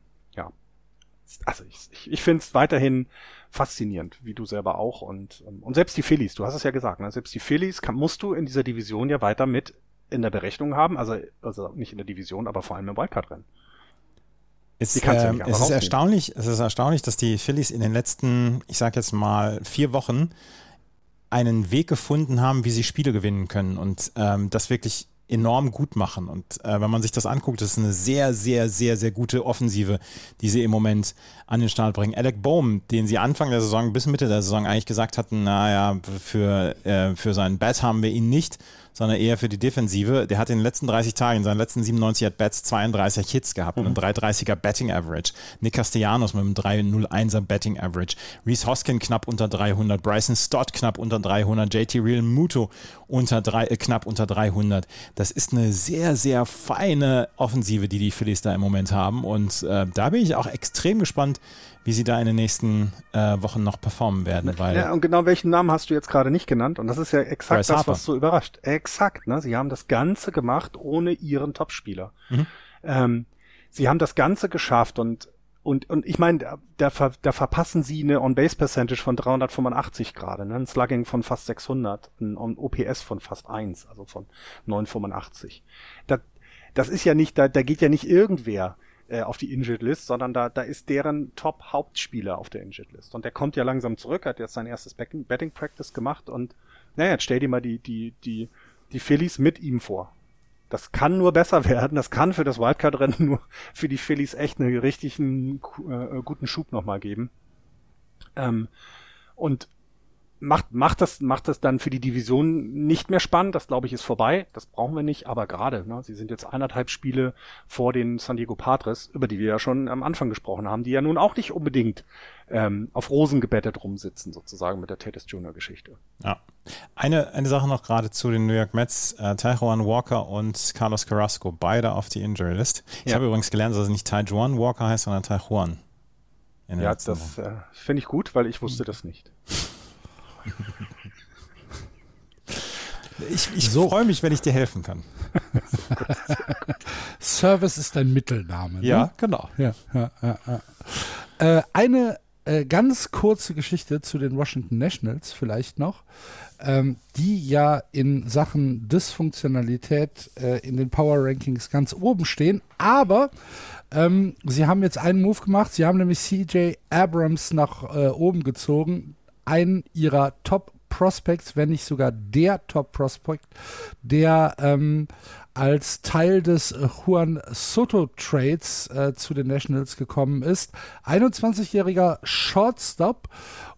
Also ich, ich, ich finde es weiterhin faszinierend, wie du selber auch. Und, ähm, und selbst die Phillies, du hast es ja gesagt, ne? selbst die Phillies kann, musst du in dieser Division ja weiter mit in der Berechnung haben. Also, also nicht in der Division, aber vor allem im Wildcard-Rennen. Es, äh, es ist erstaunlich, es ist erstaunlich, dass die Phillies in den letzten, ich sag jetzt mal, vier Wochen einen Weg gefunden haben, wie sie Spiele gewinnen können und ähm, das wirklich enorm gut machen. Und äh, wenn man sich das anguckt, das ist eine sehr, sehr, sehr, sehr gute Offensive, die sie im Moment an den Start bringen. Alec Bohm, den sie Anfang der Saison bis Mitte der Saison eigentlich gesagt hatten, naja, für, äh, für seinen Bat haben wir ihn nicht sondern eher für die Defensive. Der hat in den letzten 30 Tagen, in seinen letzten 97 At-Bats 32 Hits gehabt mhm. und ein 330er Betting Average. Nick Castellanos mit einem 301er Betting Average. Reese Hoskin knapp unter 300. Bryson Stott knapp unter 300. JT Real Muto unter drei, äh, knapp unter 300. Das ist eine sehr, sehr feine Offensive, die die Phillies da im Moment haben und äh, da bin ich auch extrem gespannt, wie sie da in den nächsten äh, Wochen noch performen werden. Weil ja, und genau welchen Namen hast du jetzt gerade nicht genannt? Und das ist ja exakt Bryce das, Harper. was so überrascht. Exakt, ne? Sie haben das Ganze gemacht ohne ihren Topspieler. Mhm. Ähm, sie haben das Ganze geschafft und und, und ich meine, da, da, da verpassen sie eine On-Base-Percentage von 385 gerade, ne? ein Slugging von fast 600, ein OPS von fast 1, also von 985. Das, das ist ja nicht, da, da geht ja nicht irgendwer äh, auf die Injured List, sondern da, da ist deren Top-Hauptspieler auf der Injured List. Und der kommt ja langsam zurück, hat jetzt sein erstes Betting Practice gemacht und naja, jetzt stell dir mal die, die, die, die Phillies mit ihm vor. Das kann nur besser werden. Das kann für das Wildcard-Rennen nur für die Phillies echt einen richtigen äh, guten Schub nochmal geben. Ähm, und macht, macht, das, macht das dann für die Division nicht mehr spannend. Das glaube ich ist vorbei. Das brauchen wir nicht. Aber gerade, ne, sie sind jetzt eineinhalb Spiele vor den San Diego Padres, über die wir ja schon am Anfang gesprochen haben, die ja nun auch nicht unbedingt ähm, auf Rosen gebettet rumsitzen, sozusagen mit der Tatis Junior Geschichte. Ja. Eine, eine Sache noch gerade zu den New York Mets. Äh, Taijuan Walker und Carlos Carrasco, beide auf die Injury List. Ich ja. habe übrigens gelernt, dass es nicht Taijuan Walker heißt, sondern Taijuan. Ja, das äh, finde ich gut, weil ich wusste das nicht. Ich, ich so. freue mich, wenn ich dir helfen kann. Service ist dein Mittelname. Ne? Ja, genau. Ja, ja, ja, äh, eine äh, ganz kurze Geschichte zu den Washington Nationals vielleicht noch, ähm, die ja in Sachen Dysfunktionalität äh, in den Power Rankings ganz oben stehen, aber ähm, sie haben jetzt einen Move gemacht, sie haben nämlich CJ Abrams nach äh, oben gezogen, einen ihrer Top Prospects, wenn nicht sogar der Top Prospect, der ähm, als Teil des Juan Soto Trades äh, zu den Nationals gekommen ist. 21-jähriger Shortstop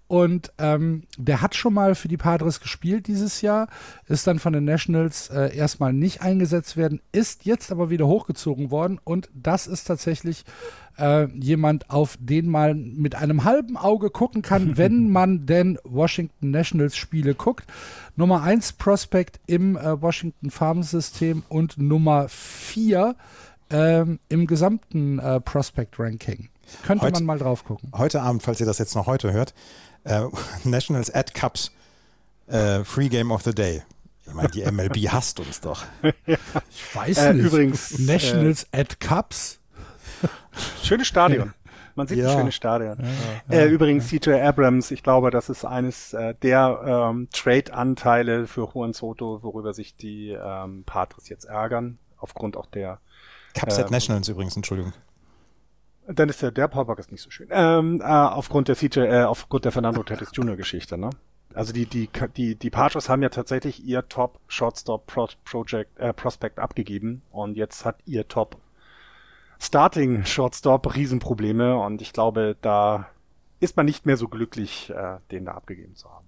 und ähm, der hat schon mal für die Padres gespielt dieses Jahr, ist dann von den Nationals äh, erstmal nicht eingesetzt werden, ist jetzt aber wieder hochgezogen worden und das ist tatsächlich äh, jemand, auf den man mit einem halben Auge gucken kann, wenn man denn Washington Nationals Spiele guckt. Nummer 1 Prospect im äh, Washington Farm System und Nummer 4 ähm, im gesamten äh, Prospect Ranking. Könnte heute, man mal drauf gucken. Heute Abend, falls ihr das jetzt noch heute hört, äh, Nationals Ad Cups äh, Free Game of the Day. Ich meine, die MLB hasst uns doch. Ich weiß äh, nicht. Übrigens. Nationals äh, at Cups. Schönes Stadion. Man sieht Ja. ein schönes Stadion. Ja, äh, übrigens, CJ Abrams, ich glaube, das ist eines äh, der ähm, Trade-Anteile für Juan Soto, worüber sich die ähm, Patres jetzt ärgern, aufgrund auch der Cupset Ähm, Nationals übrigens, Entschuldigung. Dann ist der, der Paulback ist nicht so schön. Ähm, äh, aufgrund der CJ, äh, aufgrund der Fernando Tatis Jr. Geschichte, ne? Also die, die, die, die Patriots haben ja tatsächlich ihr Top Shortstop Pro Project, äh, Prospect abgegeben und jetzt hat ihr Top Starting Shortstop Riesenprobleme und ich glaube, da ist man nicht mehr so glücklich, äh, den da abgegeben zu haben.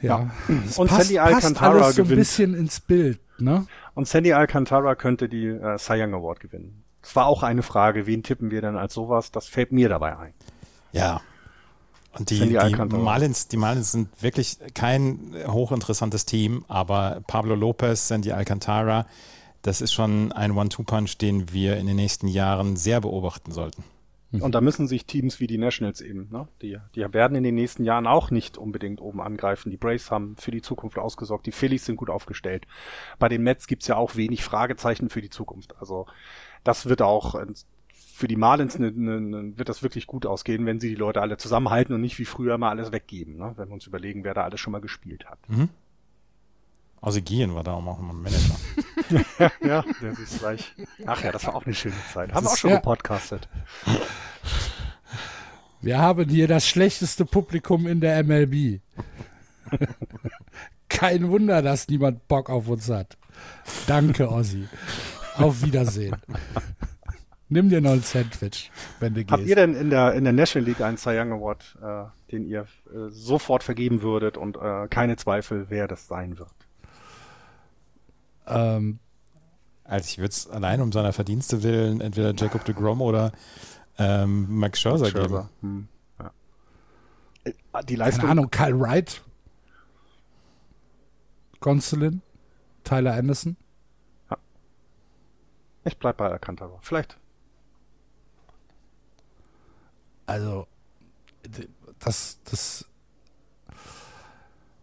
Ja. Es Und passt, Sandy passt Alcantara alles so ein gewinnt. bisschen ins Bild, ne? Und Sandy Alcantara könnte die äh, Cy Young Award gewinnen. Das war auch eine Frage, wen tippen wir denn als sowas? Das fällt mir dabei ein. Ja. Und die, die. Marlins, die Marlins sind wirklich kein hochinteressantes Team, aber Pablo Lopez, Sandy Alcantara, das ist schon ein One-Two-Punch, den wir in den nächsten Jahren sehr beobachten sollten. Und da müssen sich Teams wie die Nationals eben, ne? Die, die werden in den nächsten Jahren auch nicht unbedingt oben angreifen. Die Braves haben für die Zukunft ausgesorgt, die Phillies sind gut aufgestellt. Bei den Mets gibt's ja auch wenig Fragezeichen für die Zukunft. Also das wird auch äh, für die Marlins ne, ne, ne, wird das wirklich gut ausgehen, wenn sie die Leute alle zusammenhalten und nicht wie früher mal alles weggeben, ne? wenn wir uns überlegen, wer da alles schon mal gespielt hat. Ozzy Guillen war da auch mal Manager. ja, das ist gleich. Ach ja, das war auch eine schöne Zeit. Haben wir auch schon ja. gepodcastet. Wir haben hier das schlechteste Publikum in der MLB. Kein Wunder, dass niemand Bock auf uns hat. Danke, Ossi. Auf Wiedersehen. Nimm dir noch ein Sandwich, wenn du Habt gehst. ihr denn in der, in der National League einen Cy Young Award, äh, den ihr äh, sofort vergeben würdet und äh, keine Zweifel, wer das sein wird? ähm, Also ich würde es allein um seiner Verdienste willen entweder Jacob de Grom oder ähm, Max Scherzer, geben. Scherzer. Hm, ja. Äh, Die Leistung, keine Ahnung, Kyle Wright, Gonsolin, Tyler Anderson. Ich bleib bei Alcantara. Vielleicht. Also, das, das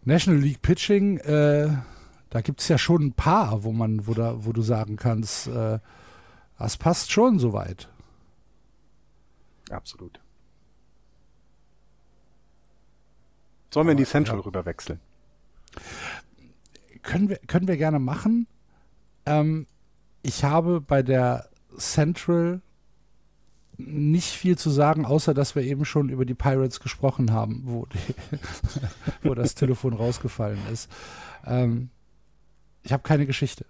National League Pitching, äh, da gibt es ja schon ein paar, wo man, wo, da, wo du sagen kannst, äh, das passt schon soweit. Absolut. Sollen wir in die Central ja. rüber wechseln? Können wir, können wir gerne machen. Ähm, ich habe bei der Central nicht viel zu sagen, außer dass wir eben schon über die Pirates gesprochen haben, wo, die, wo das Telefon rausgefallen ist. Ähm, ich habe keine Geschichte.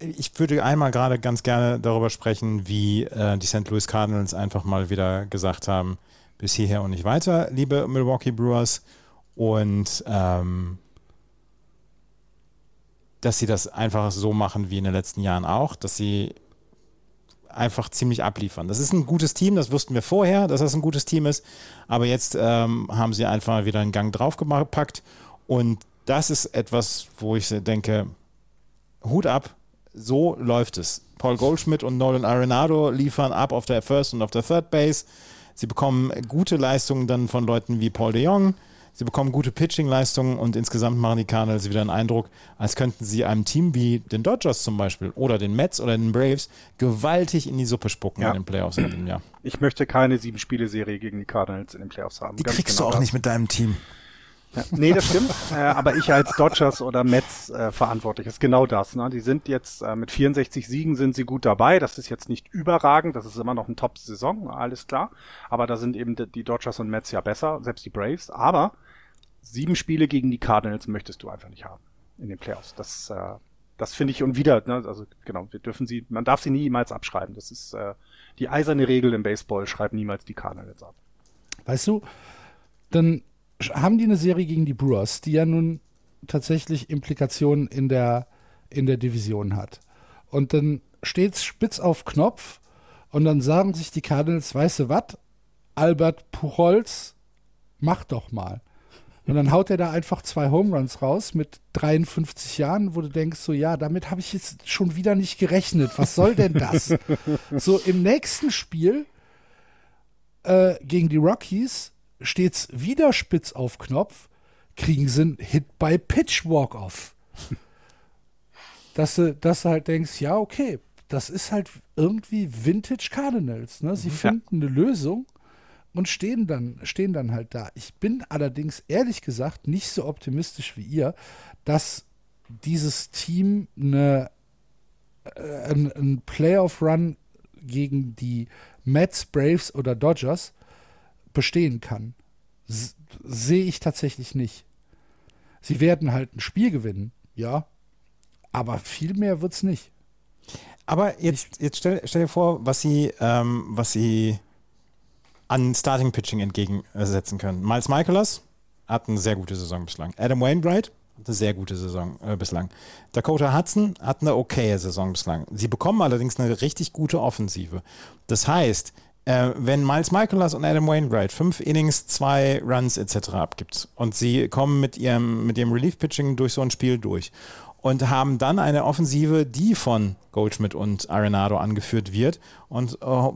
Ich würde einmal gerade ganz gerne darüber sprechen, wie äh, die St. Louis Cardinals einfach mal wieder gesagt haben, bis hierher und nicht weiter, liebe Milwaukee Brewers. Und ähm, dass sie das einfach so machen wie in den letzten Jahren auch, dass sie einfach ziemlich abliefern. Das ist ein gutes Team, das wussten wir vorher, dass das ein gutes Team ist, aber jetzt ähm, haben sie einfach wieder einen Gang draufgepackt und das ist etwas, wo ich denke, Hut ab, so läuft es. Paul Goldschmidt und Nolan Arenado liefern ab auf der First und auf der Third Base. Sie bekommen gute Leistungen dann von Leuten wie Paul de Jong. Sie bekommen gute Pitching-Leistungen und insgesamt machen die Cardinals wieder einen Eindruck, als könnten sie einem Team wie den Dodgers zum Beispiel oder den Mets oder den Braves gewaltig in die Suppe spucken Ja. in den Playoffs in dem Jahr. Ich möchte keine sieben-Spiele-Serie gegen die Cardinals in den Playoffs haben. Ganz genau das. mit deinem Team. Ja, nee, das stimmt. äh, aber ich als Dodgers oder Mets äh, verantwortlich ist genau das. Ne? Die sind jetzt äh, mit 64 Siegen sind sie gut dabei. Das ist jetzt nicht überragend. Das ist immer noch eine Top-Saison, alles klar. Aber da sind eben die- die Dodgers und Mets ja besser, selbst die Braves. Aber sieben Spiele gegen die Cardinals möchtest du einfach nicht haben in den Playoffs. Das, äh, das finde ich und wieder. Ne? Also genau, wir dürfen sie, man darf sie niemals abschreiben. Das ist äh, die eiserne Regel im Baseball. Schreib niemals die Cardinals ab. Weißt du, dann haben die eine Serie gegen die Brewers, die ja nun tatsächlich Implikationen in der, in der Division hat. Und dann steht's spitz auf Knopf und dann sagen sich die Cardinals, weißt du was, Albert Puchholz, mach doch mal. Und dann haut er da einfach zwei Home Runs raus mit 53 Jahren, wo du denkst, so ja, damit habe ich jetzt schon wieder nicht gerechnet. Was soll denn das? so im nächsten Spiel äh, gegen die Rockies steht's wieder spitz auf Knopf, kriegen sie einen Hit by Pitch Walk-Off. dass, du, dass du halt denkst, ja, okay, das ist halt irgendwie Vintage Cardinals. Ne? Sie Mhm. finden eine Lösung und stehen dann, stehen dann halt da. Ich bin allerdings ehrlich gesagt nicht so optimistisch wie ihr, dass dieses Team eine, äh, ein, ein Playoff-Run gegen die Mets, Braves oder Dodgers bestehen kann. Sehe ich tatsächlich nicht. Sie werden halt ein Spiel gewinnen, ja, aber viel mehr wird's nicht. Aber jetzt, jetzt stell, stell dir vor, was sie, ähm, was sie an Starting Pitching entgegensetzen können. Miles Michaelas hat eine sehr gute Saison bislang. Adam Wainwright hat eine sehr gute Saison äh, bislang. Dakota Hudson hat eine okaye Saison bislang. Sie bekommen allerdings eine richtig gute Offensive. Das heißt, äh, wenn Miles Michaelas und Adam Wainwright fünf Innings, zwei Runs etc. abgibt und sie kommen mit ihrem, mit ihrem Relief-Pitching durch so ein Spiel durch und haben dann eine Offensive, die von Goldschmidt und Arenado angeführt wird und äh,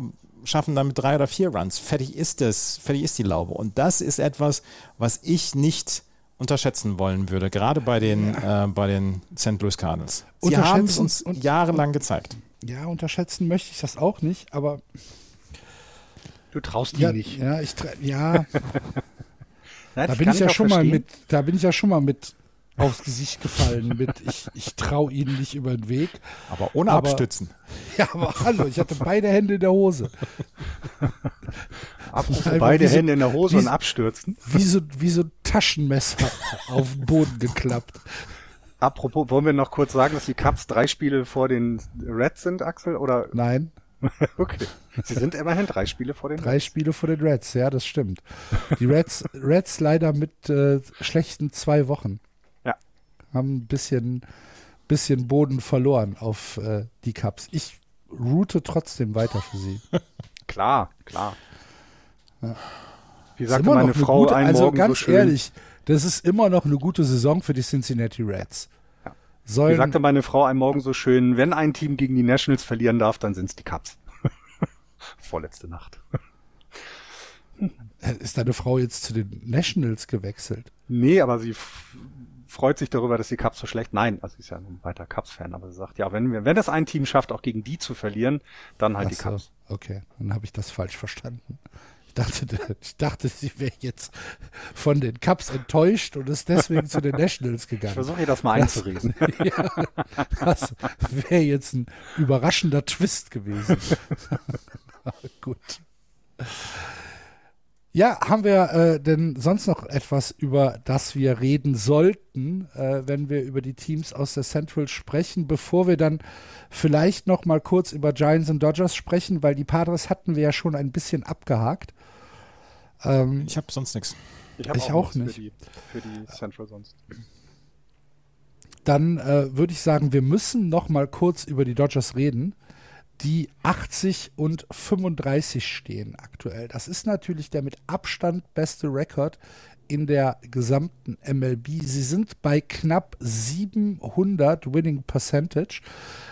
schaffen damit drei oder vier Runs. Fertig ist es, fertig ist die Laube. Und das ist etwas, was ich nicht unterschätzen wollen würde, gerade bei den, äh, bei den St. Louis Cardinals. Sie haben es uns und- jahrelang gezeigt. Ja, unterschätzen möchte ich das auch nicht, aber Du traust ja, nicht. ja, ich ja, Nein, da bin ich ja schon mal verstehen. mit, da bin ich ja schon mal mit aufs Gesicht gefallen mit ich, ich traue ihnen nicht über den Weg. Aber ohne Aber- Abstützen. Ja, aber hallo, ich hatte beide Hände in der Hose. Einfach beide so- Hände in der Hose wie und abstürzen. Wie so, wie so ein Taschenmesser auf den Boden geklappt. Apropos, wollen wir noch kurz sagen, dass die Cubs drei Spiele vor den Reds sind, Axel? Oder Nein, okay. Sie sind immerhin drei Spiele vor den drei Spiele vor den Reds, ja, das stimmt. Die Reds, Reds leider mit äh, schlechten zwei Wochen. Ja. Haben ein bisschen, bisschen Boden verloren auf äh, die Cups. Ich route trotzdem weiter für sie. Klar, klar. Wie Ist sagte immer meine Frau gute, einen also Morgen so ganz schön. ehrlich, das ist immer noch eine gute Saison für die Cincinnati Reds. Ja. Wie Sollen, sagte meine Frau einen Morgen so schön, wenn ein Team gegen die Nationals verlieren darf, dann sind's die Cubs. Vorletzte Nacht. ist deine Frau jetzt zu den Nationals gewechselt? Nee, aber sie freut sich darüber, dass die Cubs so schlecht. Nein, also sie ist ja ein weiter Cubs-Fan, aber sie sagt, ja, wenn wir, wenn das ein Team schafft, auch gegen die zu verlieren, dann halt Ach die so, Cubs. okay, dann habe ich das falsch verstanden. Ich dachte, ich dachte, sie wäre jetzt von den Cubs enttäuscht und ist deswegen zu den Nationals Ich gegangen. versuche ihr das mal Das- einzureden. ja, das wäre jetzt ein überraschender Twist gewesen. Gut. Ja, haben wir äh, denn sonst noch etwas, über das wir reden sollten, äh, wenn wir über die Teams aus der Central sprechen, bevor wir dann vielleicht noch mal kurz über Giants und Dodgers sprechen, weil die Padres hatten wir ja schon ein bisschen abgehakt. Ähm, Ich habe sonst nichts. hab Ich auch nichts nicht. Für die, für die Central sonst. dann äh, würde ich sagen, wir müssen noch mal kurz über die Dodgers reden, die 80 und 35 stehen aktuell. Das ist natürlich der mit Abstand beste Rekord in der gesamten MLB. Sie sind bei knapp 700 Winning Percentage.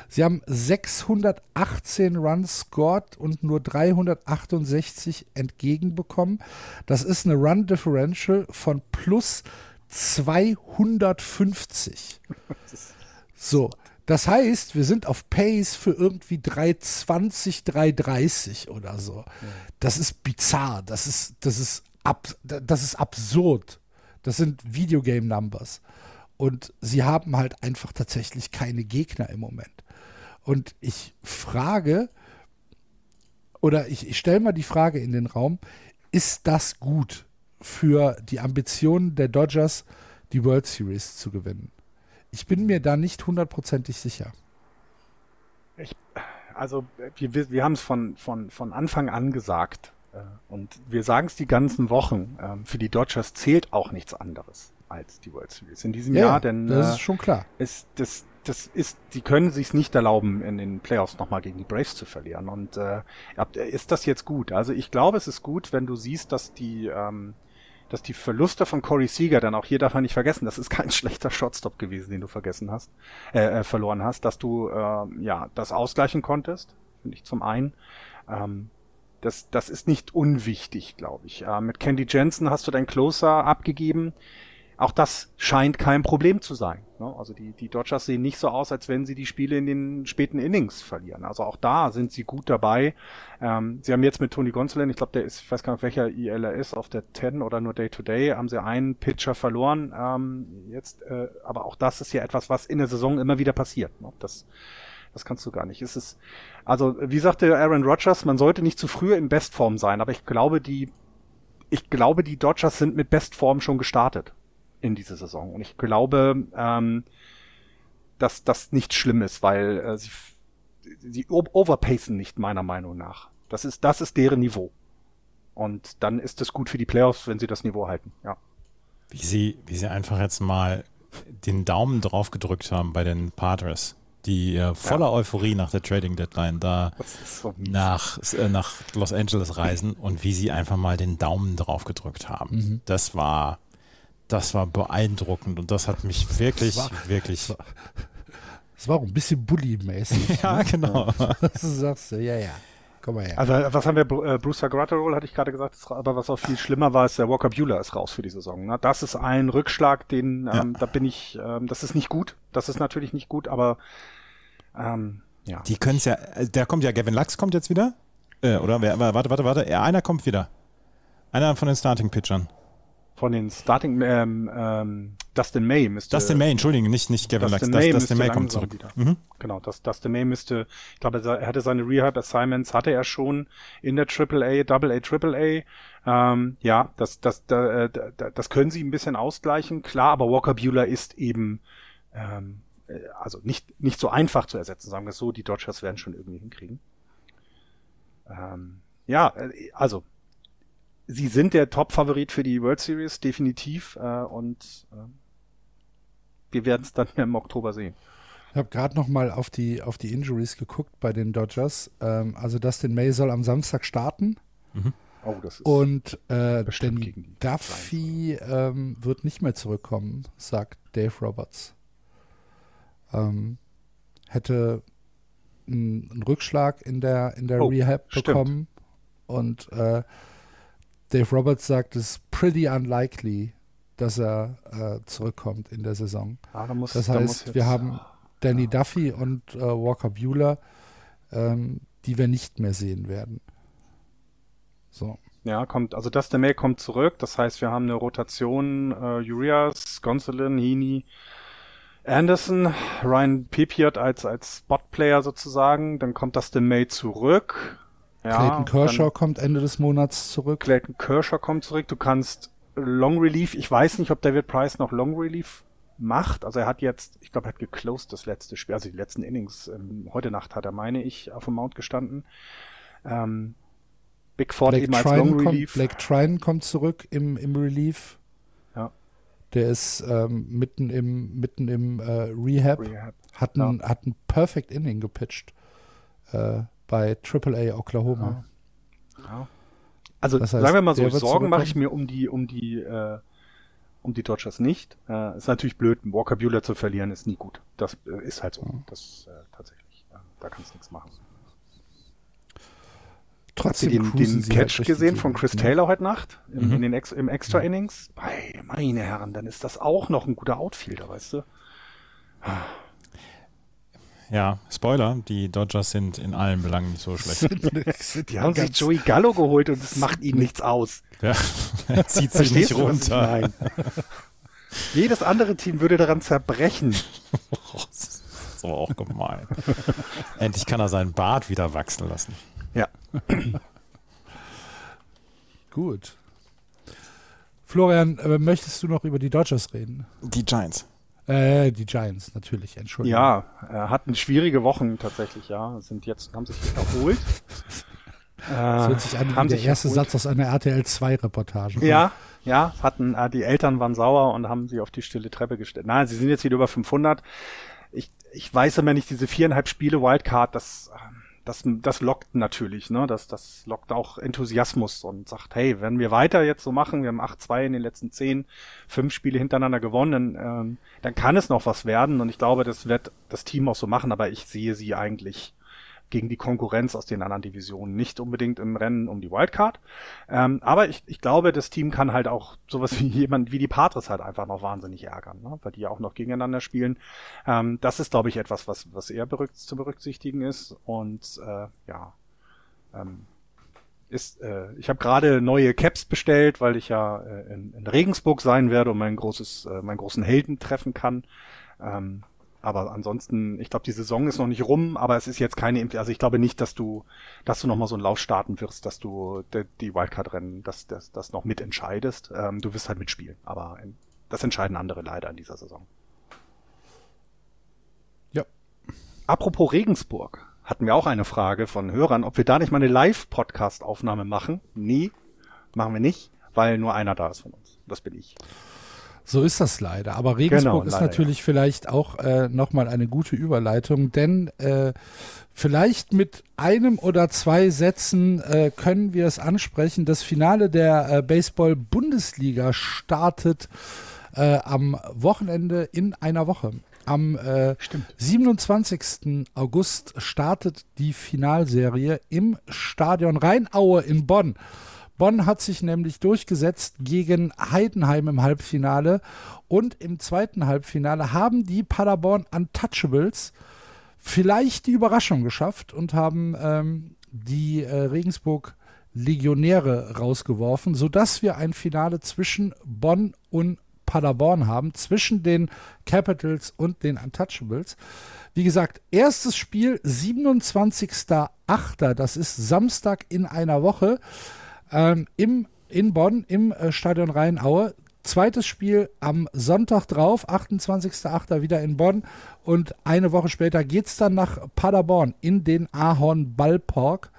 Sie haben 618 Runs scored und nur 368 entgegenbekommen. Das ist eine Run Differential von plus 250. So, das heißt, wir sind auf Pace für irgendwie 320, 330 oder so. Das ist bizarr, das ist, das ist, ab, das ist absurd. Das sind Videogame Numbers. Und sie haben halt einfach tatsächlich keine Gegner im Moment. Und ich frage, oder ich, ich stelle mal die Frage in den Raum, ist das gut für die Ambitionen der Dodgers, die World Series zu gewinnen? Ich bin mir da nicht hundertprozentig sicher. Also wir, wir, haben es von, von, von Anfang an gesagt äh, und wir sagen es die ganzen Wochen. ähm, Für die Dodgers zählt auch nichts anderes als die World Series in diesem Jahr, denn das äh, ist schon klar. ist, das, das ist, die können sich nicht erlauben, in den Playoffs nochmal gegen die Braves zu verlieren. Und äh, ja, ist das jetzt gut? Also ich glaube, es ist gut, wenn du siehst, dass die, ähm, dass die Verluste von Corey Seager, dann auch hier darf man nicht vergessen, das ist kein schlechter Shotstop gewesen, den du vergessen hast, äh, äh, verloren hast, dass du äh, ja das ausgleichen konntest, finde ich zum einen. Ähm, das, das ist nicht unwichtig, glaube ich. Äh, mit Candy Jensen hast du dein Closer abgegeben. Auch das scheint kein Problem zu sein. Ne? Also die, die Dodgers sehen nicht so aus, als wenn sie die Spiele in den späten Innings verlieren. Also auch da sind sie gut dabei. Ähm, sie haben jetzt mit Tony Gonsolin, ich glaube, der ist, ich weiß gar nicht, welcher IL er ist, auf der 10 oder nur Day-to-Day, haben sie einen Pitcher verloren. Ähm, jetzt, äh, aber auch das ist ja etwas, was in der Saison immer wieder passiert. Ne? Das, das kannst du gar nicht. Es ist, also wie sagte Aaron Rodgers, man sollte nicht zu früh in Bestform sein, aber ich glaube, die ich glaube, die Dodgers sind mit Bestform schon gestartet in diese Saison. Und ich glaube, ähm, dass das nicht schlimm ist, weil äh, sie, sie overpacen nicht, meiner Meinung nach. Das ist, das ist deren Niveau. Und dann ist es gut für die Playoffs, wenn sie das Niveau halten, ja. Wie sie, wie sie einfach jetzt mal den Daumen drauf gedrückt haben bei den Padres die äh, voller ja. Euphorie nach der Trading Deadline da so nach, äh, nach Los Angeles reisen und wie sie einfach mal den Daumen drauf gedrückt haben. Mhm. Das war das war beeindruckend und das hat mich wirklich, das war, wirklich. Das war, auch ein bisschen Bully-mäßig. ja, ne? genau. Du sagst, ja, ja. Komm mal her. Also, was haben wir? Äh, Brewster Gratterall hatte ich gerade gesagt, aber was auch viel schlimmer war, ist der Walker Bueller ist raus für die Saison. Ne? Das ist ein Rückschlag, den, ähm, ja. da bin ich, ähm, das ist nicht gut. Das ist natürlich nicht gut, aber ähm, ja. Die können es ja, äh, der kommt ja, Gavin Lux kommt jetzt wieder. Äh, oder wer, warte, warte, warte, einer kommt wieder. Einer von den Starting-Pitchern. Von den Starting, ähm, ähm, Dustin May müsste. Dustin May, Entschuldigung, nicht, nicht Gavin Dustin Lux. May Dustin May kommt zurück. Wieder. Mhm. Genau, das, Dustin May müsste, ich glaube, er hatte seine Rehab-Assignments, hatte er schon in der AAA, Double A, Triple A. Ähm, ja, das, das, da, da, das können sie ein bisschen ausgleichen, klar, aber Walker Bueller ist eben ähm, äh, also nicht, nicht so einfach zu ersetzen, sagen wir es so, die Dodgers werden schon irgendwie hinkriegen. Ähm, ja, äh, also sie sind der Top-Favorit für die World Series, definitiv. Äh, und äh, wir werden es dann im Oktober sehen. Ich habe gerade noch mal auf die, auf die Injuries geguckt bei den Dodgers. Ähm, also Dustin May soll am Samstag starten. Mhm. Oh, das ist und äh, denn Duffy ähm, wird nicht mehr zurückkommen, sagt Dave Roberts ähm, hätte einen, einen, Rückschlag in der, in der oh, Rehab bekommen. Stimmt. Und äh, Dave Roberts sagt, es ist pretty unlikely, dass er äh, zurückkommt in der Saison. Ah, muss, das heißt, wir haben Danny ja. Duffy und äh, Walker Bueller, ähm, die wir nicht mehr sehen werden. So. Ja, kommt, also Dustin May kommt zurück. Das heißt, wir haben eine Rotation, äh, Urias, Gonsolin, Heaney, Anderson, Ryan Pepiot als, als Spot-Player sozusagen, dann kommt das dem May zurück. Ja, Clayton Kershaw kommt Ende des Monats zurück. Clayton Kershaw kommt zurück. Du kannst Long Relief, ich weiß nicht, ob David Price noch Long Relief macht. Also er hat jetzt, ich glaube, er hat geclosed das letzte Spiel, also die letzten Innings. Ähm, heute Nacht hat er, meine ich, auf dem Mount gestanden. Ähm, Big Ford Blake eben als Trine Long Relief. Kommt, Blake Trine kommt zurück im, im Relief. Der ist ähm, mitten im, mitten im äh, Rehab, Rehab. Hat, ein, ja. hat ein Perfect Inning gepitcht äh, bei AAA Oklahoma. Ja. Ja. Also das heißt, sagen wir mal so, Sorgen mache ich mir um die, um die, äh, um die Dodgers nicht. Äh, ist natürlich blöd, Walker Bueller zu verlieren, ist nie gut. Das äh, ist halt so. Das äh, tatsächlich. da kannst du nichts machen. Trotzdem den, den Catch halt gesehen von Chris ne? Taylor heute Nacht im, mhm. in den Ex, im Extra Innings? Bei, meine Herren, dann ist das auch noch ein guter Outfielder, weißt du? Ja, Spoiler, die Dodgers sind in allen Belangen nicht so schlecht. die haben sich Joey Gallo geholt und es macht ihnen nichts aus. Ja, er zieht sich nicht runter. Nein. Jedes andere Team würde daran zerbrechen. das ist aber auch gemein. Endlich kann er seinen Bart wieder wachsen lassen. Ja. Gut. Florian, äh, möchtest du noch über die Dodgers reden? Die Giants. Äh, die Giants, natürlich, Entschuldigung. Ja, äh, hatten schwierige Wochen tatsächlich, ja. Sind jetzt, haben sich erholt. das hört sich an wie der erste erholt. Satz aus einer RTL 2 Reportage. Ja, ja, hatten, äh, die Eltern waren sauer und haben sie auf die stille Treppe gestellt. Nein, sie sind jetzt wieder über 500. Ich, ich weiß immer nicht, diese viereinhalb Spiele Wildcard, das, das, das lockt natürlich, ne? Das, das lockt auch Enthusiasmus und sagt, hey, wenn wir weiter jetzt so machen, wir haben 8-2 in den letzten 10, fünf Spiele hintereinander gewonnen, ähm, dann kann es noch was werden und ich glaube, das wird das Team auch so machen, aber ich sehe sie eigentlich gegen die Konkurrenz aus den anderen Divisionen. Nicht unbedingt im Rennen um die Wildcard. Ähm, aber ich, ich glaube, das Team kann halt auch sowas wie jemand wie die Patres halt einfach noch wahnsinnig ärgern, ne? weil die ja auch noch gegeneinander spielen. Ähm, das ist, glaube ich, etwas, was, was eher berück zu berücksichtigen ist. Und äh, ja. Ähm, ist, äh, ich habe gerade neue Caps bestellt, weil ich ja äh, in, in Regensburg sein werde und mein großes, äh, meinen großen Helden treffen kann. Ähm, aber ansonsten, ich glaube, die Saison ist noch nicht rum, aber es ist jetzt keine, also ich glaube nicht, dass du, dass du nochmal so einen Lauf starten wirst, dass du die, Wildcard-Rennen, dass das, das noch mitentscheidest. Ähm, du wirst halt mitspielen, aber das entscheiden andere leider in dieser Saison. Ja. Apropos Regensburg, hatten wir auch eine Frage von Hörern, ob wir da nicht mal eine Live-Podcast-Aufnahme machen. Nee, machen wir nicht, weil nur einer da ist von uns. Das bin ich. So ist das leider. Aber Regensburg genau, ist natürlich ja. vielleicht auch äh, nochmal eine gute Überleitung, denn äh, vielleicht mit einem oder zwei Sätzen äh, können wir es ansprechen. Das Finale der äh, Baseball-Bundesliga startet äh, am Wochenende in einer Woche. Am äh, 27. August startet die Finalserie im Stadion Rheinaue in Bonn. Bonn hat sich nämlich durchgesetzt gegen Heidenheim im Halbfinale und im zweiten Halbfinale haben die Paderborn Untouchables vielleicht die Überraschung geschafft und haben ähm, die äh, Regensburg Legionäre rausgeworfen, sodass wir ein Finale zwischen Bonn und Paderborn haben, zwischen den Capitals und den Untouchables. Wie gesagt, erstes Spiel 27.08., das ist Samstag in einer Woche ähm, im, in Bonn im äh, Stadion Rheinaue. Zweites Spiel am Sonntag drauf, 28.08. wieder in Bonn. Und eine Woche später geht es dann nach Paderborn in den Ahorn Ballpark.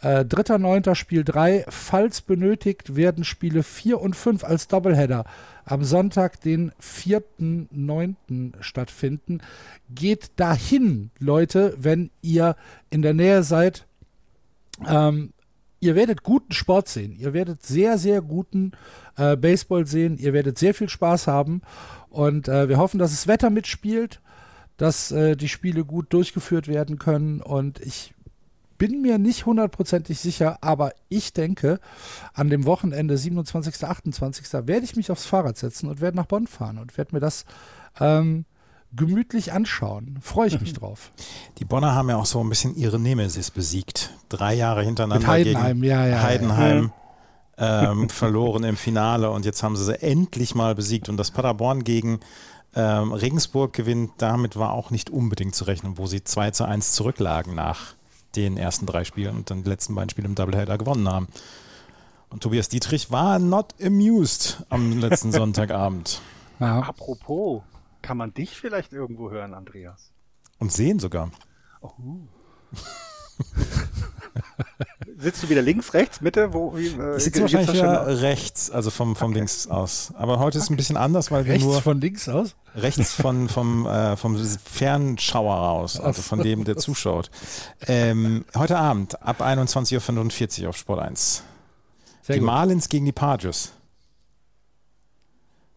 Äh, dritter, neunter Spiel 3. Falls benötigt, werden Spiele 4 und 5 als Doubleheader am Sonntag, den 4.9. stattfinden. Geht dahin, Leute, wenn ihr in der Nähe seid. Ähm, ihr werdet guten Sport sehen. Ihr werdet sehr, sehr guten äh, Baseball sehen. Ihr werdet sehr viel Spaß haben. Und äh, wir hoffen, dass das Wetter mitspielt, dass äh, die Spiele gut durchgeführt werden können. Und ich bin mir nicht hundertprozentig sicher, aber ich denke, an dem Wochenende 27., 28. werde ich mich aufs Fahrrad setzen und werde nach Bonn fahren und werde mir das ähm, gemütlich anschauen. Freue ich mich drauf. Die Bonner haben ja auch so ein bisschen ihre Nemesis besiegt. Drei Jahre hintereinander Mit Heidenheim, gegen ja, ja, Heidenheim ja. Ähm, verloren im Finale und jetzt haben sie sie endlich mal besiegt. Und das Paderborn gegen ähm, Regensburg gewinnt, damit war auch nicht unbedingt zu rechnen, wo sie 2 zu 1 zurücklagen nach den ersten drei Spielen und dann die letzten beiden Spiele im Doubleheader gewonnen haben. Und Tobias Dietrich war not amused am letzten Sonntagabend. Ja. Apropos, kann man dich vielleicht irgendwo hören, Andreas? Und sehen sogar. Oh. Sitzt du wieder links, rechts, Mitte? Wo, wie, äh, ich sitze wahrscheinlich wieder rechts, also vom, vom okay. links aus. Aber heute ist okay. ein bisschen anders, weil wir rechts nur... von links aus? Rechts von, vom, äh, vom Fernschauer raus, also von dem, der zuschaut. Ähm, heute Abend ab 21.45 Uhr auf Sport 1. Sehr die gut. Marlins gegen die Padres.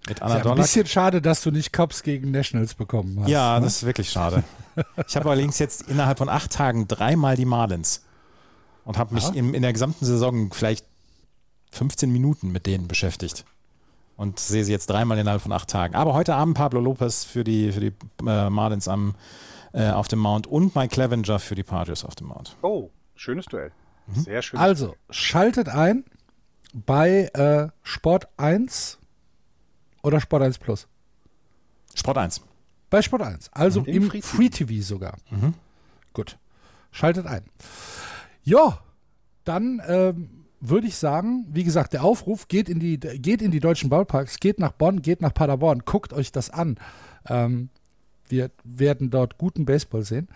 Mit Anna ist ja ein bisschen schade, dass du nicht Cops gegen Nationals bekommen hast. Ja, ne? das ist wirklich schade. ich habe allerdings jetzt innerhalb von acht Tagen dreimal die Marlins und habe mich in, in der gesamten Saison vielleicht 15 Minuten mit denen beschäftigt und sehe sie jetzt dreimal innerhalb von acht Tagen. Aber heute Abend Pablo Lopez für die, für die äh, Marlins am, äh, auf dem Mount und Mike Clevenger für die Padres auf dem Mount. Oh, schönes Duell. Mhm. Sehr schön. Also, Duell. schaltet ein bei äh, Sport 1 oder Sport 1 Plus? Sport 1. Bei Sport 1. Also mhm. im, Free, Free TV sogar. Mhm. Gut. Schaltet ein. Ja, dann ähm, würde ich sagen, wie gesagt, der Aufruf geht in die, geht in die deutschen Ballparks, geht nach Bonn, geht nach Paderborn, guckt euch das an. Ähm, wir werden dort guten Baseball sehen.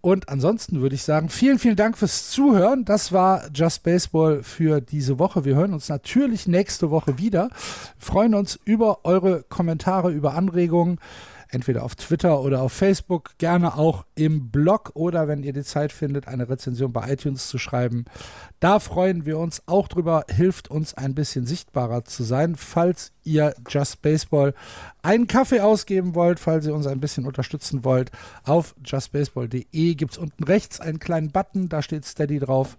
Und ansonsten würde ich sagen, vielen, vielen Dank fürs Zuhören. Das war Just Baseball für diese Woche. Wir hören uns natürlich nächste Woche wieder. Wir freuen uns über eure Kommentare, über Anregungen. Entweder auf Twitter oder auf Facebook, gerne auch im Blog oder wenn ihr die Zeit findet, eine Rezension bei iTunes zu schreiben. Da freuen wir uns auch drüber, hilft uns ein bisschen sichtbarer zu sein. Falls ihr Just Baseball einen Kaffee ausgeben wollt, falls ihr uns ein bisschen unterstützen wollt, auf justbaseball.de gibt es unten rechts einen kleinen Button, da steht Steady drauf.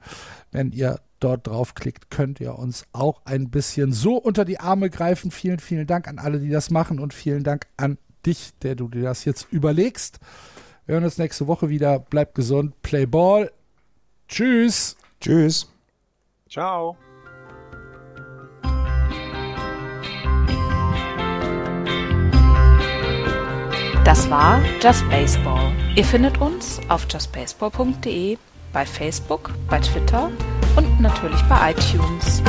Wenn ihr dort draufklickt, könnt ihr uns auch ein bisschen so unter die Arme greifen. Vielen, vielen Dank an alle, die das machen und vielen Dank an dich, der du dir das jetzt überlegst. Wir hören uns nächste Woche wieder. Bleibt gesund, play ball. Tschüss. Tschüss. Ciao. Das war Just Baseball. Ihr findet uns auf justbaseball.de, bei Facebook, bei Twitter und natürlich bei iTunes.